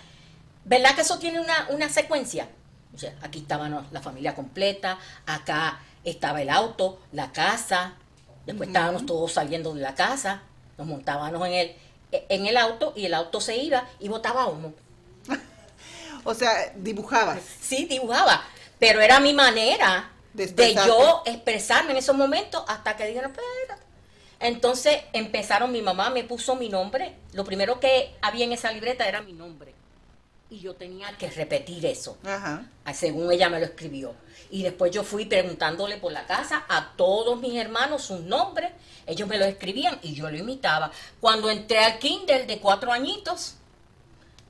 ¿verdad que eso tiene una, una secuencia? O sea, aquí estaba la familia completa, acá estaba el auto, la casa, después estábamos todos saliendo de la casa, nos montábamos en el, en el auto y el auto se iba y botaba uno. (laughs) O sea, dibujabas. Sí, dibujaba, pero era mi manera De yo expresarme en esos momentos hasta que dijeron, espérate. Entonces empezaron, mi mamá me puso mi nombre. Lo primero que había en esa libreta era mi nombre. Y yo tenía que repetir eso, Ajá. ah, según ella me lo escribió. Y después yo fui preguntándole por la casa a todos mis hermanos sus nombres. Ellos me lo escribían y yo lo imitaba. Cuando entré al kinder de cuatro añitos,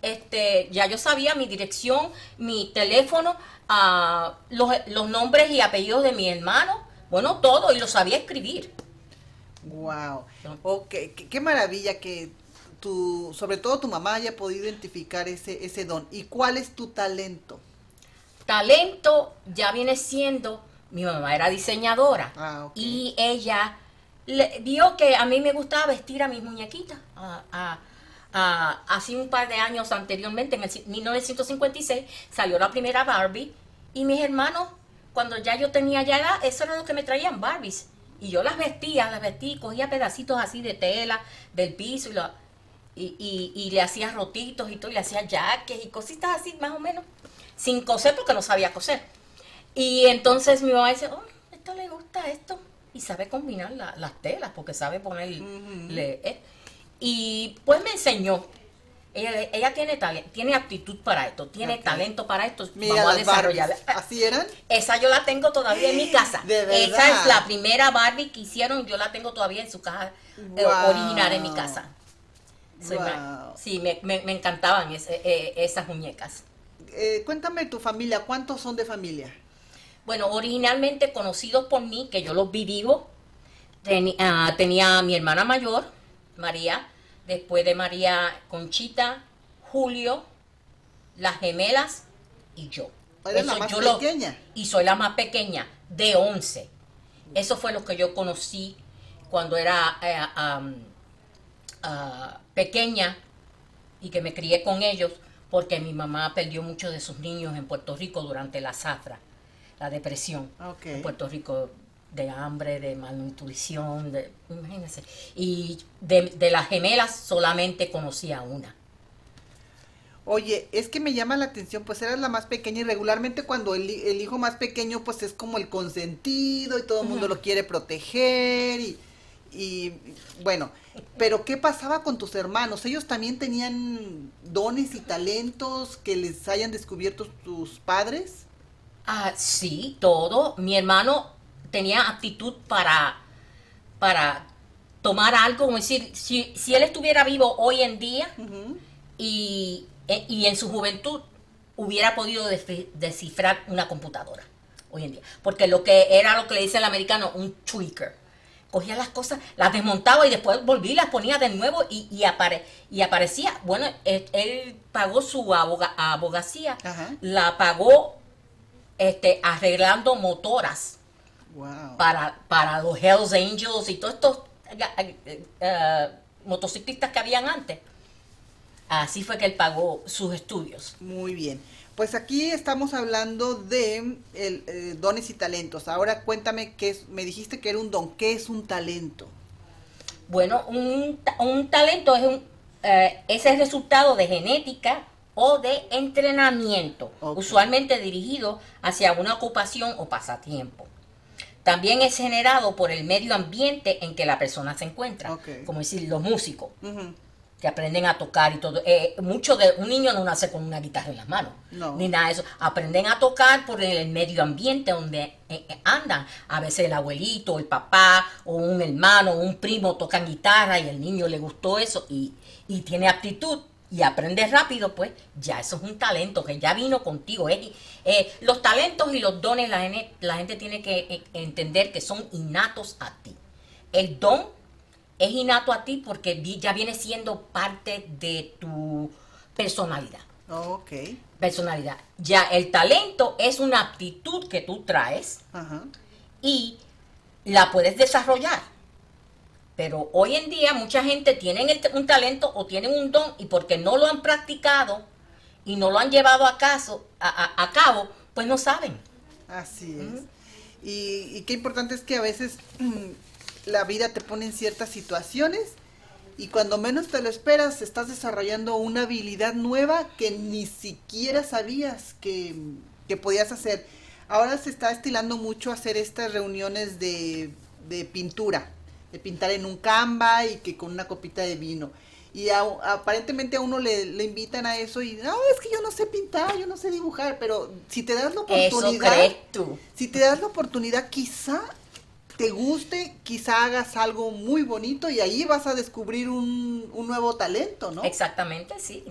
este, ya yo sabía mi dirección, mi teléfono, ah, los, los nombres y apellidos de mi hermano, bueno, todo, y lo sabía escribir. Wow. Ok, qué, qué maravilla que tu, sobre todo tu mamá haya podido identificar ese, ese don. ¿Y cuál es tu talento? Talento ya viene siendo, mi mamá era diseñadora, Ah, y ella le- vio que a mí me gustaba vestir a mis muñequitas. A, a- a- hace un par de años anteriormente, en el ci- 1956, salió la primera Barbie y mis hermanos, cuando ya yo tenía ya edad, eso era lo que me traían Barbies. Y yo las vestía, las vestía, cogía pedacitos así de tela del piso y, lo- y, y- y le hacía rotitos y todo, y le hacía jaques y cositas así más o menos, sin coser porque no sabía coser. Y entonces mi mamá dice, oh, esto le gusta esto. y sabe combinar las telas, porque sabe ponerle... Eh, y pues me enseñó. Ella, tiene tiene aptitud para esto, tiene talento para esto. Mira, vamos a desarrollar. ¿Así eran? Esa yo la tengo todavía en mi casa. (laughs) Esa es la primera Barbie que hicieron, yo la tengo todavía en su caja eh, original en mi casa. Sí, me, me, encantaban eh, esas muñecas. cuéntame tu familia, ¿cuántos son de familia? Bueno, originalmente conocidos por mí, que yo los vi vivos, ah, tenía mi hermana mayor, María, después de María Conchita, Julio, las gemelas y yo. ¿Eres la más pequeña? y soy la más pequeña, de 11. Eso fue lo que yo conocí cuando era eh, ah, pequeña y que me crié con ellos, porque mi mamá perdió muchos de sus niños en Puerto Rico durante la zafra la depresión en Puerto Rico de hambre, de malnutrición, de, imagínense. Y de, las gemelas solamente conocía una. Oye, es que me llama la atención, pues eras la más pequeña y regularmente cuando el, hijo más pequeño pues es como el consentido y todo el mundo lo quiere proteger y, y bueno, pero ¿qué pasaba con tus hermanos? ¿Ellos también tenían dones y talentos que les hayan descubierto tus padres? Ah, sí, todo. Mi hermano tenía aptitud para, para tomar algo, como decir, si, si él estuviera vivo hoy en día y, e, y, en su juventud hubiera podido descifrar una computadora hoy en día. Porque lo que era lo que le dice el americano, un tweaker. Cogía las cosas, las desmontaba y después volví, las ponía de nuevo y, y, y aparecía. Bueno, él, pagó su abogacía, la pagó este, arreglando motoras para, para los Hells Angels y todos estos eh, motociclistas que habían antes. Así fue que él pagó sus estudios. Muy bien. Pues aquí estamos hablando de dones y talentos. Ahora cuéntame qué es, me dijiste que era un don. ¿Qué es un talento? Bueno, un, un talento es un, es el resultado de genética, o de entrenamiento, usualmente dirigido hacia una ocupación o pasatiempo. También es generado por el medio ambiente en que la persona se encuentra, como decir, los músicos. Que aprenden a tocar y todo. Eh, mucho de un niño no nace con una guitarra en las manos, ni nada de eso. Aprenden a tocar por el medio ambiente donde eh, eh, andan. A veces el abuelito, el papá, o un hermano, o un primo tocan guitarra y el niño le gustó eso y, y tiene aptitud y aprendes rápido, pues ya eso es un talento que ya vino contigo. Eh, los talentos y los dones la gente, la gente tiene que eh, entender que son innatos a ti. El don es innato a ti porque ya viene siendo parte de tu personalidad. ok. Personalidad. Ya el talento es una aptitud que tú traes y la puedes desarrollar. Pero hoy en día mucha gente tiene un talento o tienen un don y porque no lo han practicado y no lo han llevado a, caso, a, cabo, pues no saben. Así es. y, qué importante es que a veces (clears throat) la vida te pone en ciertas situaciones y cuando menos te lo esperas estás desarrollando una habilidad nueva que ni siquiera sabías que, que podías hacer. Ahora se está estilando mucho hacer estas reuniones de, de pintura de pintar en un Canva y que con una copita de vino. Y aparentemente a uno le, invitan a eso y, no, es que yo no sé pintar, yo no sé dibujar, pero si te das la oportunidad, tú. si te das la oportunidad, quizá te guste, quizá hagas algo muy bonito y ahí vas a descubrir un, nuevo talento, ¿no? Exactamente, sí.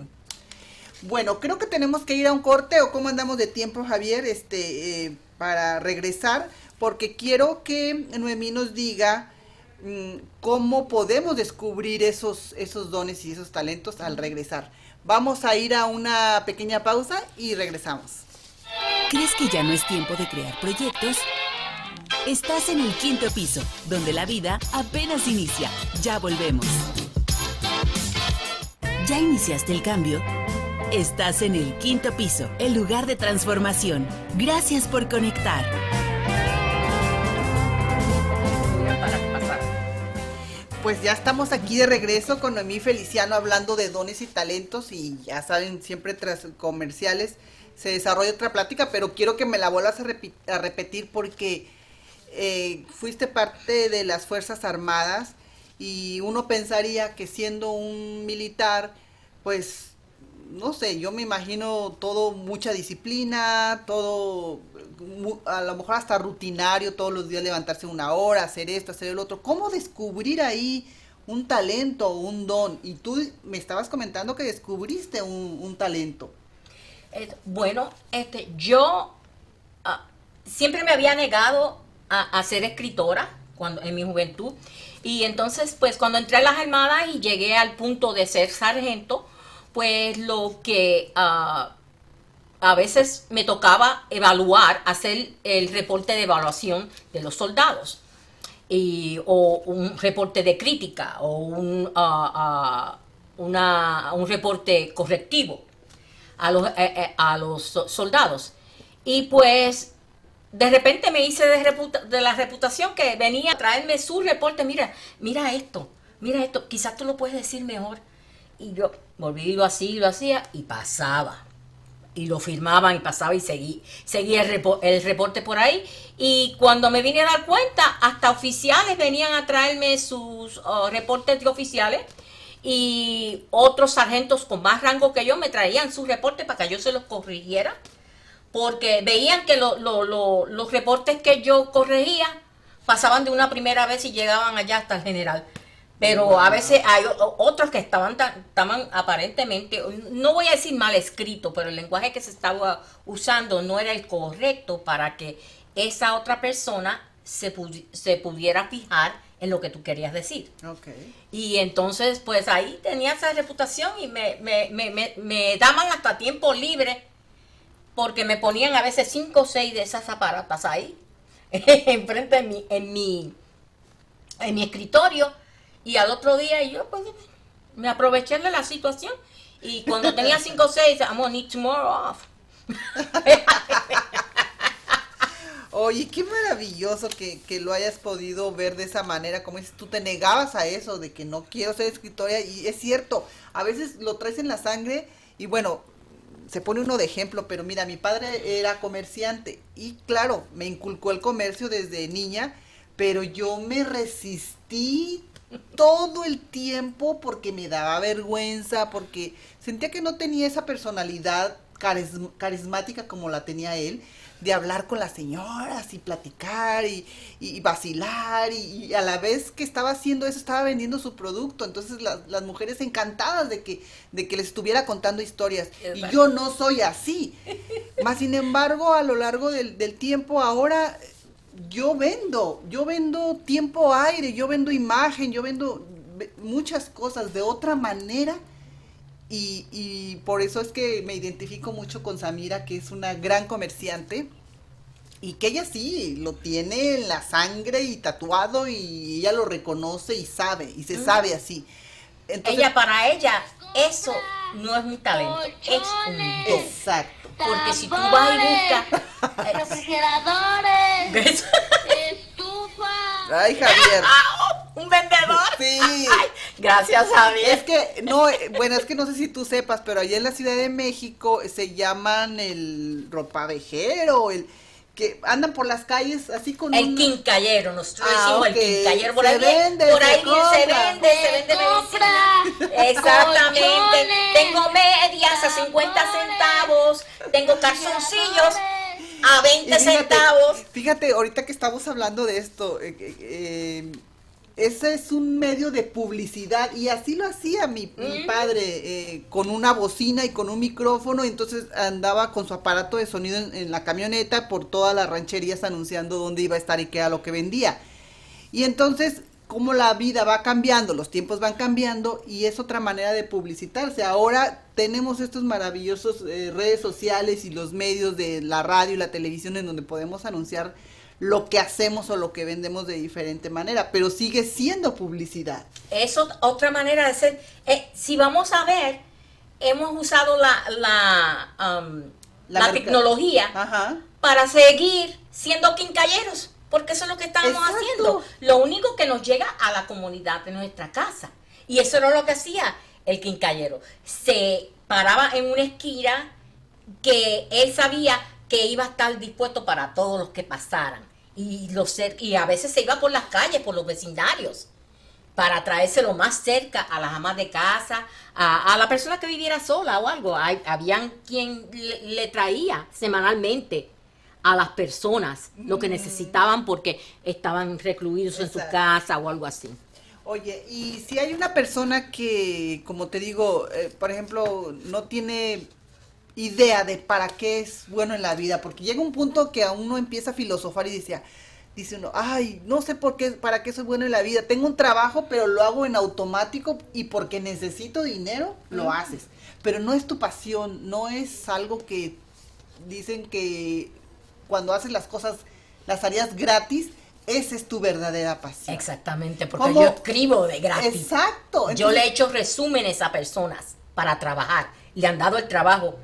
Bueno, creo que tenemos que ir a un corte o cómo andamos de tiempo, Javier, este, eh, para regresar, porque quiero que Noemí nos diga Mm, cómo podemos descubrir esos, esos dones y esos talentos al regresar. Vamos a ir a una pequeña pausa y regresamos. ¿Crees que ya no es tiempo de crear proyectos? Estás en el quinto piso, donde la vida apenas inicia. Ya volvemos. ¿Ya iniciaste el cambio? Estás en el quinto piso, el lugar de transformación. Gracias por conectar. Pues ya estamos aquí de regreso con Noemí Feliciano hablando de dones y talentos y ya saben, siempre tras comerciales se desarrolla otra plática, pero quiero que me la vuelvas a, repetir porque eh, fuiste parte de las Fuerzas Armadas y uno pensaría que siendo un militar, pues, no sé, yo me imagino todo, mucha disciplina, todo, a lo mejor hasta rutinario, todos los días levantarse una hora, hacer esto, hacer el otro. ¿Cómo descubrir ahí un talento o un don? Y tú me estabas comentando que descubriste un, talento. Eh, bueno, este, yo ah, siempre me había negado a, ser escritora cuando, en mi juventud. Y entonces, pues cuando entré a las armadas y llegué al punto de ser sargento, pues lo que ah, a veces me tocaba evaluar, hacer el reporte de evaluación de los soldados. Y, o un reporte de crítica o un, ah, ah, un reporte correctivo a los, eh, eh, a los soldados. Y pues de repente me hice de, la reputación que venía a traerme su reporte, mira, mira esto, mira esto, quizás tú lo puedes decir mejor. Y yo volví lo así, lo hacía y pasaba. Y lo firmaban y pasaba y seguí, seguía el, el, reporte por ahí. Y cuando me vine a dar cuenta, hasta oficiales venían a traerme sus oh, reportes de oficiales. Y otros sargentos con más rango que yo me traían sus reportes para que yo se los corrigiera porque veían que los reportes que yo corregía pasaban de una primera vez y llegaban allá hasta el general. Pero a veces hay otros que estaban, estaban aparentemente, no voy a decir mal escrito, pero el lenguaje que se estaba usando no era el correcto para que esa otra persona se, se pudiera fijar en lo que tú querías decir. Y entonces, pues ahí tenía esa reputación y me, me, me, me daban hasta tiempo libre porque me ponían a veces cinco o seis de esas aparatas ahí, (laughs) enfrente de mi, en mi, en mi escritorio, y al otro día yo pues me aproveché de la situación, y cuando (laughs) tenía cinco o seis, I'm gonna need tomorrow off. Oye, qué maravilloso que, que, lo hayas podido ver de esa manera, como dices, tú te negabas a eso, de que no quiero ser escritora, y es cierto, a veces lo traes en la sangre, y bueno, se pone uno de ejemplo, pero mira, mi padre era comerciante y claro, me inculcó el comercio desde niña, pero yo me resistí todo el tiempo porque me daba vergüenza, porque sentía que no tenía esa personalidad carismática como la tenía él de hablar con las señoras y platicar y, vacilar y, a la vez que estaba haciendo eso estaba vendiendo su producto. Entonces las mujeres encantadas de que, de que les estuviera contando historias. Y yo no soy así. (laughs) Más sin embargo, a lo largo del, del tiempo ahora yo vendo, yo vendo tiempo aire, yo vendo imagen, yo vendo muchas cosas de otra manera. Y, y, por eso es que me identifico mucho con Samira, que es una gran comerciante. Y que ella sí, lo tiene en la sangre y tatuado y ella lo reconoce y sabe, y se sabe así. ella, para ella, eso no es un talento, es un don. Exacto. Porque si tú vas y buscas... Refrigeradores, Ay, Javier. (laughs) ¿Un vendedor? Sí. (laughs) gracias, Javier. Es que, no, eh, bueno, es que no sé si tú sepas, pero allá en la Ciudad de México se llaman el ropavejero, el que andan por las calles así con el quincallero nosotros ah, decimos el quincallero. Por se ahí vende, por ahí se, se vende se vende medicina. Exactamente. Tengo medias a 50 centavos tengo calzoncillos a 20 centavos. fíjate ahorita que estamos hablando de esto eh, eh, eh ese es un medio de publicidad y así lo hacía mi, padre eh, con una bocina y con un micrófono entonces andaba con su aparato de sonido en, la camioneta por todas las rancherías anunciando dónde iba a estar y qué era lo que vendía. Y entonces como la vida va cambiando los tiempos van cambiando y es otra manera de publicitarse. Ahora tenemos estos maravillosos eh, redes sociales y los medios de la radio y la televisión en donde podemos anunciar lo que hacemos o lo que vendemos de diferente manera, pero sigue siendo publicidad. Es otra manera de ser. Eh, si vamos a ver, hemos usado la, la, um, la, tecnología para seguir siendo quincalleros, porque eso es lo que estamos haciendo. Lo único que nos llega a la comunidad de nuestra casa. Y eso era lo que hacía el quincallero. Se paraba en una esquina que él sabía que iba a estar dispuesto para todos los que pasaran y, los, y a veces se iba por las calles, por los vecindarios, para traérselo más cerca a las amas de casa, a, la persona que viviera sola o algo. Hay, habían quien le, traía semanalmente a las personas lo que mm. necesitaban porque estaban recluidos en su casa o algo así. Oye, y si hay una persona que, como te digo, eh, por ejemplo, no tiene idea de para qué es bueno en la vida, porque llega un punto que a uno empieza a filosofar y dice, dice uno, ay, no sé por qué, para qué soy bueno en la vida. Tengo un trabajo, pero lo hago en automático y porque necesito dinero, lo haces. Pero no es tu pasión, no es algo que dicen que cuando haces las cosas las harías gratis. Esa es tu verdadera pasión. Exactamente, porque yo escribo de gratis. Exacto. yo le he hecho resúmenes a personas para trabajar. Le han dado el trabajo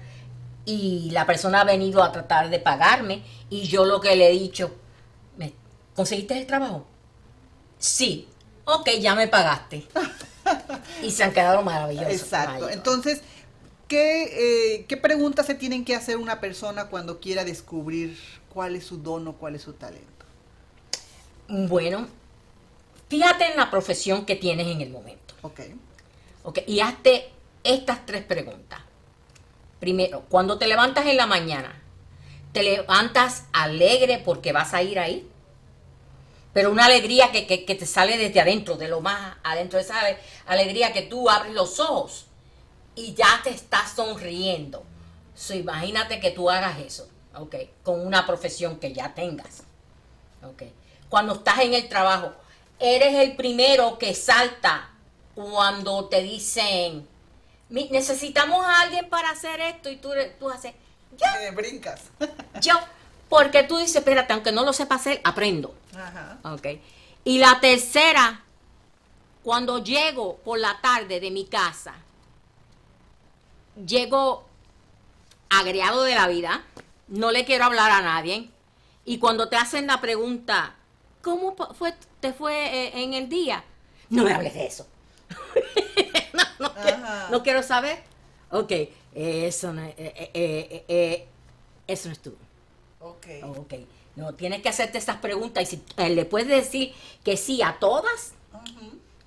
y la persona ha venido a tratar de pagarme y yo lo que le he dicho, ¿me conseguiste el trabajo? Sí, ok, ya me pagaste. y se han quedado maravillosos. Exacto. Entonces, ¿qué, eh, ¿qué preguntas se tienen que hacer una persona cuando quiera descubrir cuál es su don o cuál es su talento? Bueno, fíjate en la profesión que tienes en el momento. Ok. Ok, y hazte estas tres preguntas. Primero, cuando te levantas en la mañana, te levantas alegre porque vas a ir ahí. Pero una alegría que, te sale desde adentro, de lo más adentro, esa alegría que tú abres los ojos y ya te estás sonriendo. So, imagínate que tú hagas eso, ¿ok? Con una profesión que ya tengas. Cuando estás en el trabajo, eres el primero que salta cuando te dicen, necesitamos a alguien para hacer esto y tú, tú haces, yo. brincas. (laughs) yo, porque tú dices, espérate, aunque no lo sepa hacer, aprendo. Ajá. Ok. Y la tercera, cuando llego por la tarde de mi casa, llego agreado de la vida, no le quiero hablar a nadie, y cuando te hacen la pregunta, ¿cómo fue, te fue eh, en el día? No me hables de eso. (laughs) (laughs) no, quiero, saber. Ok, eso no, eh, eh, eh, eso no es tú. Ok. Ok. No, tienes que hacerte estas preguntas y si le puedes decir que sí a todas,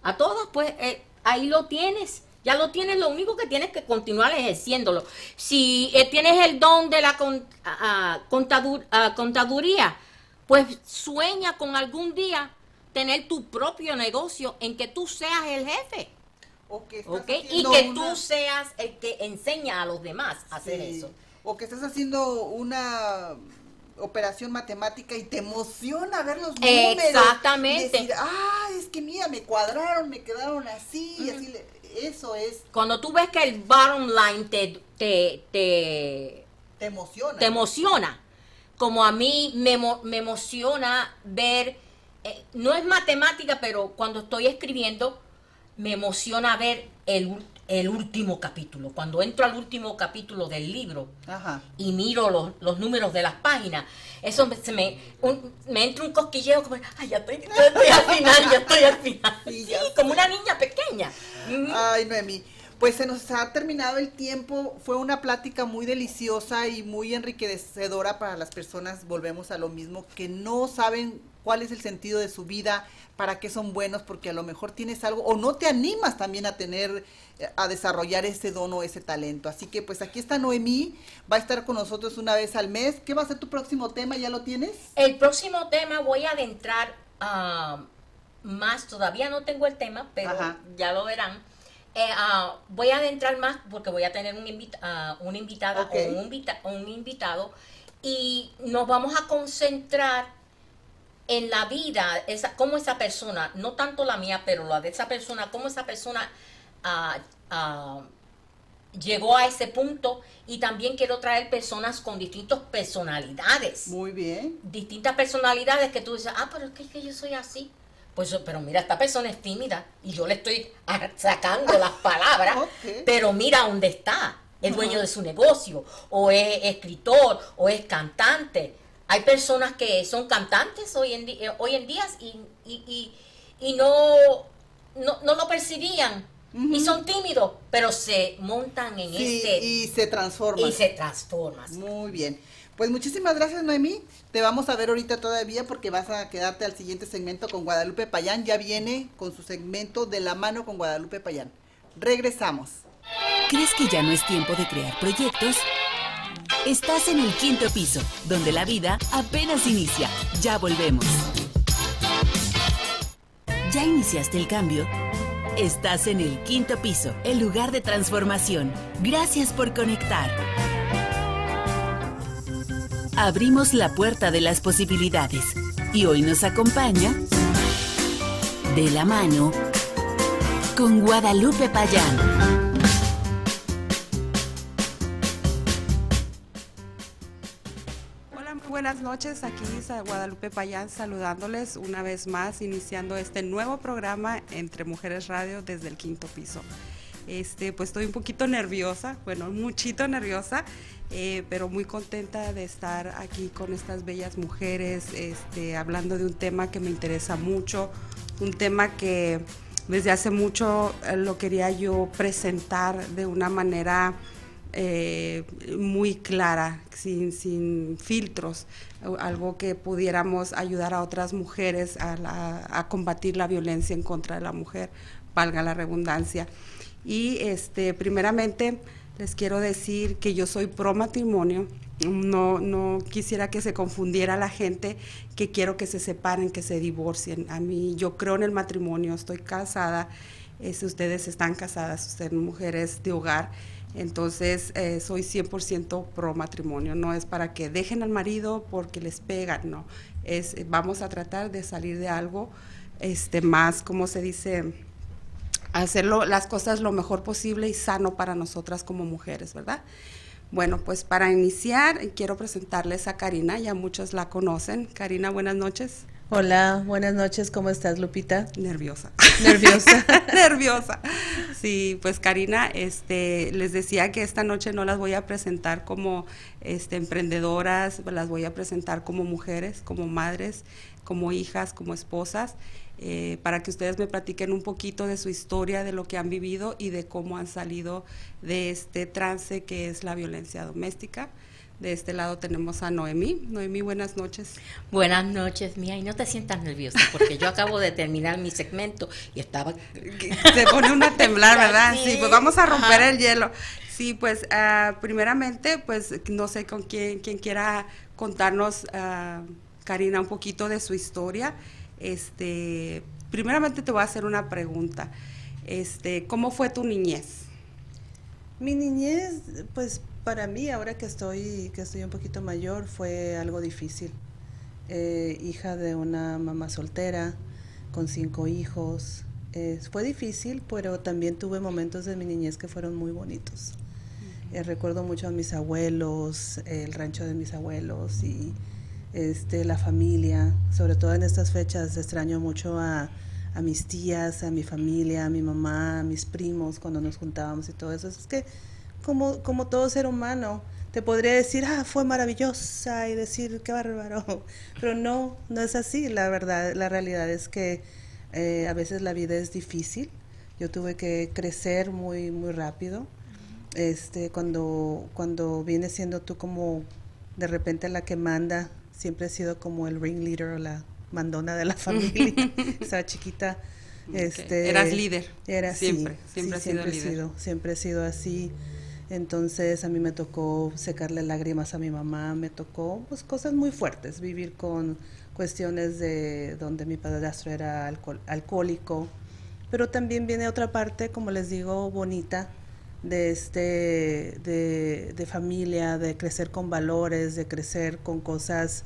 a todas, pues ahí lo tienes. Ya lo tienes, lo único que tienes que continuar ejerciéndolo. Si tienes el don de la contaduría, pues sueña con algún día tener tu propio negocio en que tú seas el jefe. Y que tú seas el que enseña a los demás a hacer eso. O que estás haciendo una operación matemática y te emociona ver los números. Exactamente. decir, ah, es que mira, me cuadraron, me quedaron así, así eso es. Cuando tú ves que el bottom line te, te, te, emociona. Te emociona. Como a mí me, me emociona ver, eh, no es matemática, pero cuando estoy escribiendo, me emociona ver el, último capítulo. Cuando entro al último capítulo del libro y miro los, números de las páginas, eso me, se me, me entra un cosquilleo como, ay, ya estoy, al final, ya estoy al final. (laughs) Sí, como una niña pequeña. Ay, Noemi. Pues se nos ha terminado el tiempo. Fue una plática muy deliciosa y muy enriquecedora para las personas. Volvemos a lo mismo, que no saben cuál es el sentido de su vida, para qué son buenos, porque a lo mejor tienes algo o no te animas también a tener, eh, a desarrollar ese don o ese talento. Así que pues aquí está Noemí, va a estar con nosotros una vez al mes. ¿Qué va a ser tu próximo tema? ¿Ya lo tienes? El próximo tema voy a adentrar ah, más, todavía no tengo el tema, pero ya lo verán. Eh, ah, voy a adentrar más porque voy a tener un, invita, uh, una invitada o un, un invitado y nos vamos a concentrar en la vida, esa, cómo esa persona, no tanto la mía, pero la de esa persona, cómo esa persona ah, ah, llegó a ese punto y también quiero traer personas con distintas personalidades. Muy bien. Distintas personalidades que tú dices, ah, pero es que, yo soy así. Pues, pero mira, esta persona es tímida y yo le estoy sacando las (laughs) palabras, pero mira dónde está. Es dueño de su negocio, o es escritor, o es cantante hay personas que son cantantes hoy en, hoy en día y, y, y, no, no, lo percibían Y son tímidos, pero se montan en Sí, este y se transforma. y se transforman. Muy bien. Pues muchísimas gracias, Noemí. Te vamos a ver ahorita todavía porque vas a quedarte al siguiente segmento con Guadalupe Payán. Ya viene con su segmento de la mano con Guadalupe Payán. Regresamos. ¿Crees que ya no es tiempo de crear proyectos? Estás en el quinto piso, donde la vida apenas inicia. Ya volvemos. ¿Ya iniciaste el cambio? Estás en el quinto piso, el lugar de transformación. Gracias por conectar. Abrimos la puerta de las posibilidades y hoy nos acompaña de la mano con Guadalupe Payán. Buenas noches. Aquí Guadalupe Payán saludándoles una vez más, iniciando este nuevo programa entre Mujeres Radio desde el quinto piso. Este, pues estoy un poquito nerviosa, bueno, muchito nerviosa, eh, pero muy contenta de estar aquí con estas bellas mujeres, este, hablando de un tema que me interesa mucho, un tema que desde hace mucho eh, lo quería yo presentar de una manera eh, muy clara, sin, sin filtros, algo que pudiéramos ayudar a otras mujeres a, la- a combatir la violencia en contra de la mujer, valga la redundancia. Y este, primeramente les quiero decir que yo soy pro matrimonio. No, no quisiera que se confundiera la gente que quiero que se separen, que se divorcien. A mí, yo creo en el matrimonio, estoy casada, eh, ustedes están casadas, ustedes mujeres de hogar, entonces eh, soy 100% pro matrimonio. No es para que dejen al marido porque les pegan, no. Es, vamos a tratar de salir de algo este, más, como se dice, hacerlo las cosas lo mejor posible y sano para nosotras como mujeres, ¿verdad? Bueno, pues para iniciar quiero presentarles a Karina, ya muchos la conocen. Karina, buenas noches. Hola, buenas noches, ¿cómo estás, Lupita? Nerviosa. Nerviosa. (laughs) Nerviosa. Sí, pues Karina, este, les decía que esta noche no las voy a presentar como este, emprendedoras, las voy a presentar como mujeres, como madres, como hijas, como esposas, eh, para que ustedes me platiquen un poquito de su historia, de lo que han vivido y de cómo han salido de este trance que es la violencia doméstica. De este lado tenemos a Noemí. Noemí, buenas noches. Buenas noches, mía, y no te sientas nerviosa, porque yo acabo de terminar mi segmento y estaba... (laughs) Se pone una temblar, ¿verdad? Sí. Pues vamos a romper Ajá. el hielo. Sí, pues ah, primeramente, pues no sé con quién, quién quiera contarnos, ah, Karina, un poquito de su historia. Este, primeramente te voy a hacer una pregunta. Este, ¿cómo fue tu niñez? Mi niñez, pues para mí, ahora que estoy, que estoy un poquito mayor, fue algo difícil. Eh, hija de una mamá soltera, con cinco hijos. Eh, fue difícil, pero también tuve momentos de mi niñez que fueron muy bonitos. Eh, recuerdo mucho a mis abuelos, el rancho de mis abuelos y este, la familia. Sobre todo en estas fechas extraño mucho a, a mis tías, a mi familia, a mi mamá, a mis primos cuando nos juntábamos y todo eso. Es que como, como todo ser humano, te podría decir, ah, fue maravillosa y decir, qué bárbaro. (laughs) Pero no, no es así. La verdad, la realidad es que eh, a veces la vida es difícil. Yo tuve que crecer muy, muy rápido. Este, cuando, cuando vienes siendo tú como de repente la que manda, siempre he sido como el ringleader o la mandona de la (laughs) familia. Estaba chiquita. Este, Eras líder. Era Siempre, sí, siempre sí, sido siempre he líder. sido, siempre he sido así. Entonces a mí me tocó secarle lágrimas a mi mamá, me tocó pues cosas muy fuertes, vivir con cuestiones de donde mi padrastro era alcohol- alcohólico, pero también viene otra parte, como les digo, bonita de este de, de familia, de crecer con valores, de crecer con cosas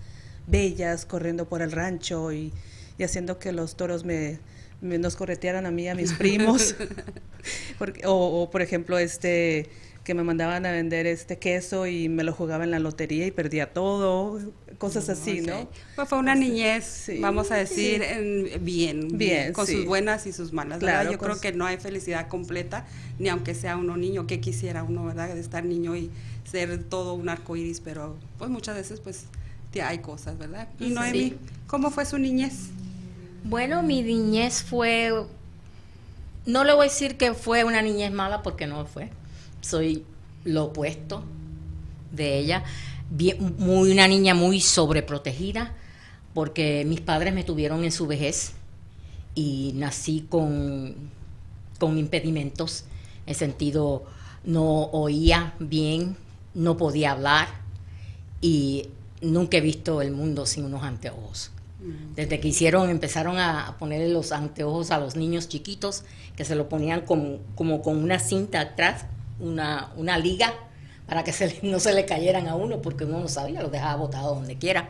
bellas, corriendo por el rancho y, y haciendo que los toros me, me- nos corretearan a mí a mis primos. (laughs) (laughs) Porque- o, o, por ejemplo, este que me mandaban a vender este queso y me lo jugaba en la lotería y perdía todo, cosas así. ¿no? Pues fue una niñez, Sí. vamos a decir, Sí. en- bien, Bien, con sí. sus buenas y sus malas. ¿verdad? Yo creo que no hay felicidad completa, ni aunque sea uno niño, que quisiera uno, ¿verdad? De estar niño y ser todo un arco iris, pero pues muchas veces pues hay cosas, ¿verdad? Y Sí. Noemi, ¿cómo fue su niñez? Bueno, mi niñez fue no le voy a decir que fue una niñez mala porque no fue. Soy lo opuesto de ella. muy, una niña muy sobreprotegida porque mis padres me tuvieron en su vejez y nací con, con impedimentos. En sentido, no oía bien, no podía hablar y nunca he visto el mundo sin unos anteojos. Mm. Desde que hicieron, empezaron a ponerle los anteojos a los niños chiquitos, que se lo ponían como, como con una cinta atrás, una, una liga, para que se, no se le cayeran a uno, porque uno no sabía, lo dejaba botado donde quiera.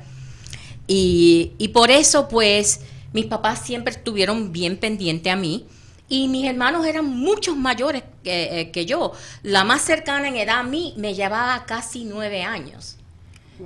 Y, y por eso, pues, mis papás siempre estuvieron bien pendientes a mí. Y mis hermanos eran muchos mayores que, eh, que, yo. La más cercana en edad a mí me llevaba casi nueve años.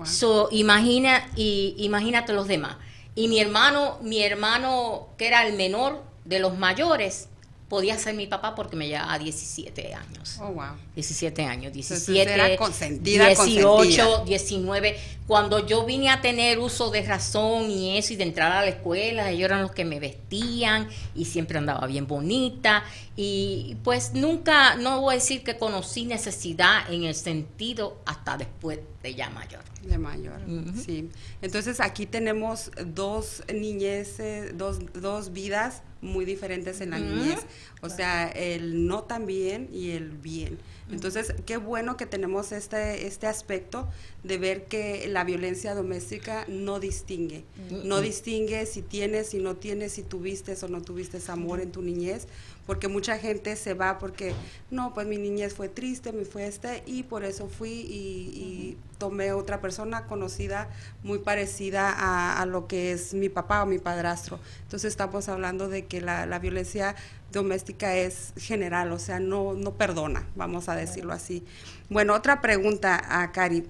So, imagina, y, imagínate los demás. Y mi hermano, mi hermano, que era el menor de los mayores, podía ser mi papá porque me llevaba 17 años. Oh, wow. 17 años, 17, era consentida, 18, 19. Cuando yo vine a tener uso de razón y eso, y de entrar a la escuela, ellos eran los que me vestían y siempre andaba bien bonita. Y pues nunca, no voy a decir que conocí necesidad en el sentido hasta después de ya mayor. De mayor, sí. Entonces aquí tenemos dos niñeces, dos, dos vidas muy diferentes en la niñez. O sea, el no tan bien y el bien. Entonces, qué bueno que tenemos este, este aspecto de ver que la violencia doméstica no distingue. No distingue si tienes, si no tienes, si tuviste o no tuviste amor en tu niñez, porque mucha gente se va porque, no, pues mi niñez fue triste, me fue este, y por eso fui y, tomé otra persona conocida muy parecida a, lo que es mi papá o mi padrastro. Entonces estamos hablando de que la, la violencia doméstica es general, o sea, no, no perdona, vamos a decirlo así. Bueno, otra pregunta a Cari,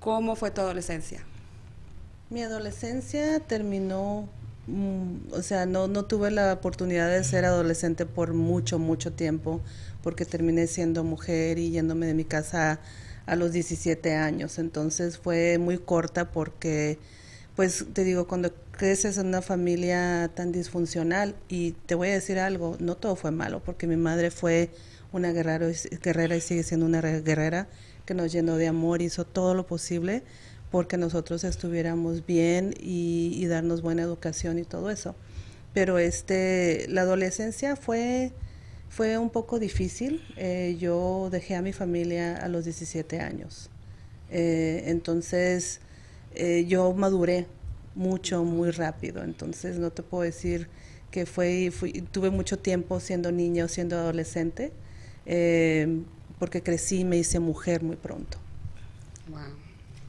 ¿cómo fue tu adolescencia? Mi adolescencia terminó o sea, no, no tuve la oportunidad de ser adolescente por mucho, mucho tiempo, porque terminé siendo mujer y yéndome de mi casa a, los 17 años. Entonces fue muy corta porque, pues te digo, cuando creces en una familia tan disfuncional, y te voy a decir algo, no todo fue malo, porque mi madre fue una guerrera, guerrera y sigue siendo una guerrera que nos llenó de amor, hizo todo lo posible porque nosotros estuviéramos bien y, darnos buena educación y todo eso. Pero este, la adolescencia fue, fue un poco difícil. Eh, yo dejé a mi familia a los 17 años. Eh, entonces eh, yo maduré mucho, muy rápido. Entonces no te puedo decir que fue, tuve mucho tiempo siendo niña o siendo adolescente, porque crecí y me hice mujer muy pronto. Wow.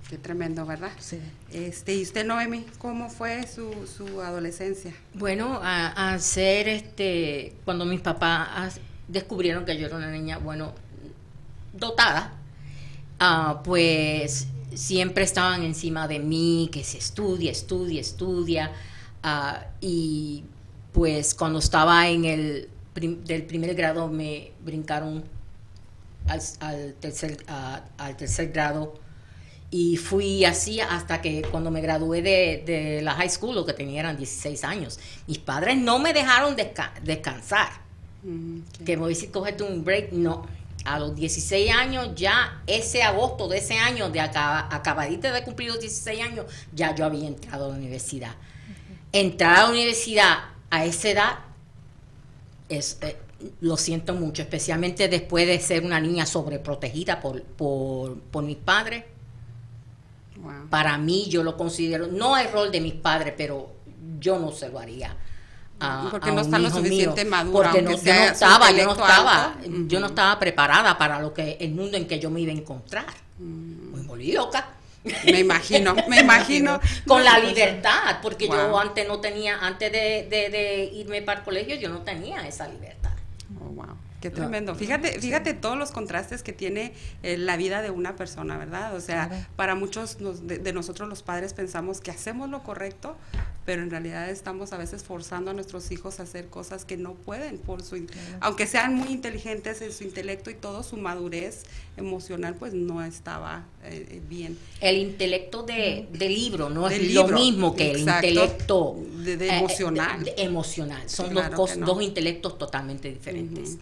Qué tremendo, ¿verdad? Sí. Este, y usted, Noemi, ¿cómo fue su, su adolescencia? Bueno, a, ser, este, cuando mis papás descubrieron que yo era una niña, bueno, dotada, ah, pues siempre estaban encima de mí, que se estudia, estudia, estudia, ah, y pues cuando estaba en el del primer grado me brincaron al, tercer, al tercer grado y fui así hasta que cuando me gradué de, la high school, lo que tenía eran 16 años. Mis padres no me dejaron descansar. Mm, que me voy a decir, cógete un break. No. A los 16 años, ya ese agosto de ese año, de acabadita de cumplir los 16 años, ya yo había entrado a la universidad. Entrar a la universidad a esa edad es, eh, lo siento mucho, especialmente después de ser una niña sobreprotegida por, por, por mis padres para mí yo lo considero, no el rol de mis padres, pero yo no se lo haría. A, porque no está lo suficiente madura porque no, yo no estaba yo no estaba yo no estaba preparada para lo que el mundo en que yo me iba a encontrar mm. muy, muy loca me imagino, me (laughs) imagino. Con la libertad, porque yo antes no tenía, antes de, de, irme para el colegio, yo no tenía esa libertad. Oh, wow. Qué tremendo. Fíjate, fíjate todos los contrastes que tiene eh, la vida de una persona, ¿verdad? O sea, para muchos de, nosotros los padres pensamos que hacemos lo correcto, pero en realidad estamos a veces forzando a nuestros hijos a hacer cosas que no pueden por su aunque sean muy inteligentes en su intelecto y todo su madurez emocional pues no estaba eh, bien. El intelecto de, libro no es lo mismo que el intelecto de, eh, emocional. emocional. Son dos, dos intelectos totalmente diferentes.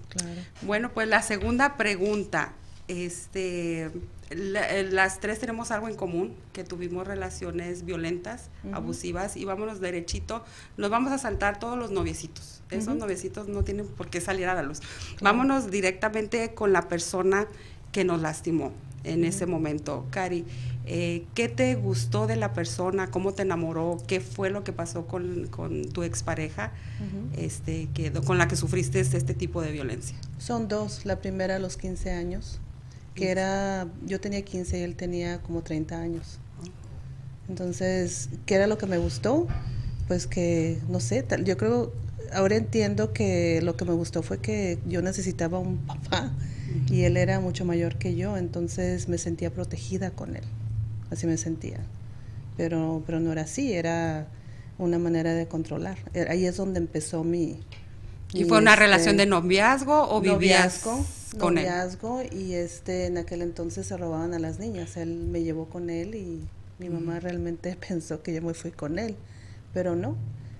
Bueno, pues la segunda pregunta, este eh, las tres tenemos algo en común, que tuvimos relaciones violentas, abusivas, y vámonos derechito, nos vamos a saltar todos los noviecitos. Esos noviecitos no tienen por qué salir a la luz. Vámonos directamente con la persona que nos lastimó en ese momento. Cari, eh, ¿qué te gustó de la persona? ¿Cómo te enamoró? ¿Qué fue lo que pasó con, tu expareja este, que, con la que sufriste este tipo de violencia? Son dos. La primera a los 15 años que era, yo tenía 15 y él tenía como 30 años. Entonces, ¿qué era lo que me gustó? Pues que, no sé, yo creo, ahora entiendo que lo que me gustó fue que yo necesitaba un papá y él era mucho mayor que yo, entonces me sentía protegida con él, así me sentía. Pero, pero no era así, era una manera de controlar. Ahí es donde empezó mi, ¿Y fue una relación de noviazgo o vivías con noviazgo, y este en aquel entonces se robaban a las niñas. Él me llevó con él y mi mamá realmente (laughs) pensó que yo me fui con él, pero no.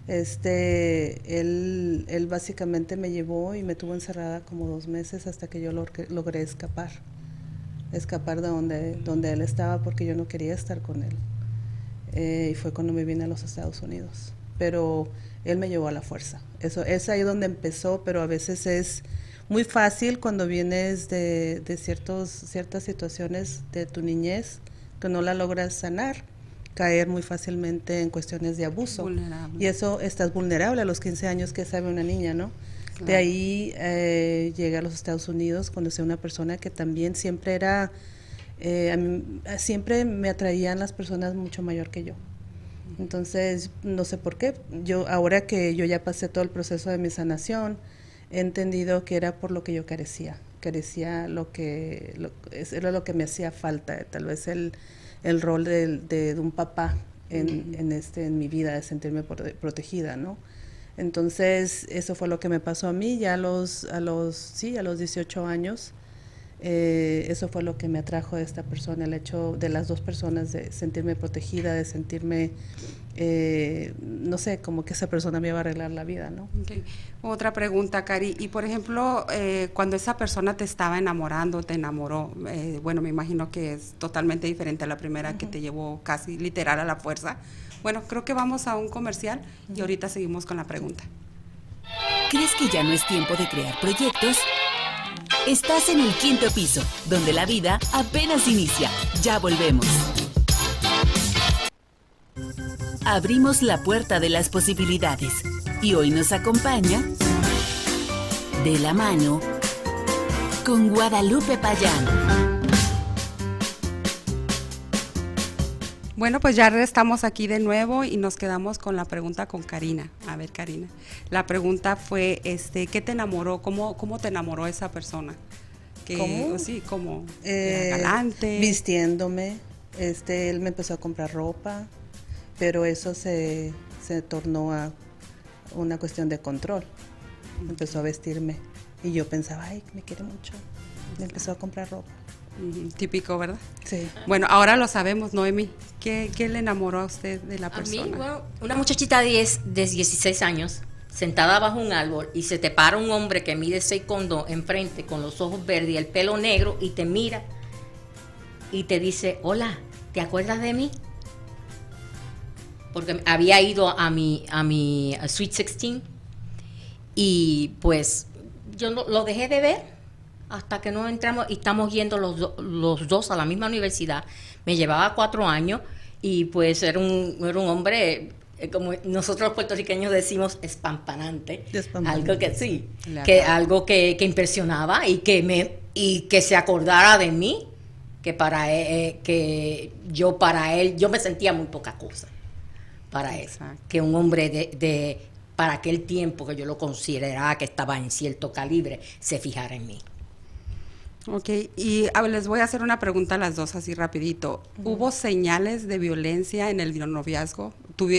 Este, él, él básicamente me llevó y me tuvo encerrada como dos meses hasta que yo logré escapar, escapar de donde, donde él estaba porque yo no quería estar con él. Eh, y fue cuando me vine a los Estados Unidos. Pero él me llevó a la fuerza. Eso es ahí donde empezó, pero a veces es muy fácil cuando vienes de, de ciertos, ciertas situaciones de tu niñez que no la logras sanar, caer muy fácilmente en cuestiones de abuso. Y eso estás vulnerable a los 15 años que sabe una niña, ¿no? De ahí eh, llegué a los Estados Unidos, conocí a una persona que también siempre era, eh, siempre me atraían las personas mucho mayor que yo. Entonces, no sé por qué. Yo ahora que yo ya pasé todo el proceso de mi sanación, he entendido que era por lo que yo carecía. Carecía lo que era lo que me hacía falta, tal vez el, el rol de, de, un papá en, en, este en mi vida de sentirme protegida, ¿no? Entonces, eso fue lo que me pasó a mí ya a los a los sí, a los 18 años. Eh, eso fue lo que me atrajo de esta persona, el hecho de las dos personas, de sentirme protegida, de sentirme, eh, no sé, como que esa persona me iba a arreglar la vida, ¿no? Otra pregunta, Cari. Y por ejemplo, eh, cuando esa persona te estaba enamorando, te enamoró, bueno, me imagino que es totalmente diferente a la primera que te llevó casi literal a la fuerza. Bueno, creo que vamos a un comercial y ahorita seguimos con la pregunta. ¿Crees que ya no es tiempo de crear proyectos? Estás en el quinto piso, donde la vida apenas inicia. Ya volvemos. Abrimos la puerta de las posibilidades y hoy nos acompaña de la mano con Guadalupe Payán. Bueno, pues ya estamos aquí de nuevo y nos quedamos con la pregunta con Karina. A ver, Karina. La pregunta fue, este, ¿qué te enamoró? ¿Cómo, cómo te enamoró esa persona? ¿Cómo? Sí, como eh, galante. Vistiéndome. Este, él me empezó a comprar ropa, pero eso se, se tornó a una cuestión de control. Empezó a vestirme y yo pensaba, ay, me quiere mucho. Me empezó a comprar ropa. Típico, ¿verdad? Sí. Bueno, ahora lo sabemos, Noemi. ¿Qué, le enamoró a usted de la persona? A mí, bueno, una muchachita de, 10, de 16 años, sentada bajo un árbol, y se te para un hombre que mide 6 con 2 enfrente, con los ojos verdes y el pelo negro, y te mira y te dice, hola, ¿te acuerdas de mí? Porque había ido a mi, a mi Sweet 16 y pues yo lo dejé de ver hasta que no entramos y estamos yendo los, los dos a la misma universidad. Me llevaba cuatro años y pues era un, era un hombre, eh, como nosotros los puertorriqueños decimos, espampanante. Algo que sí, que algo que, que, impresionaba y que, me, y que se acordara de mí, que para él, eh, que yo para él, yo me sentía muy poca cosa para él. Que un hombre de, de, para aquel tiempo que yo lo consideraba que estaba en cierto calibre, se fijara en mí. Ok, y les voy a hacer una pregunta a las dos así rapidito. ¿Hubo señales de violencia en el noviazgo?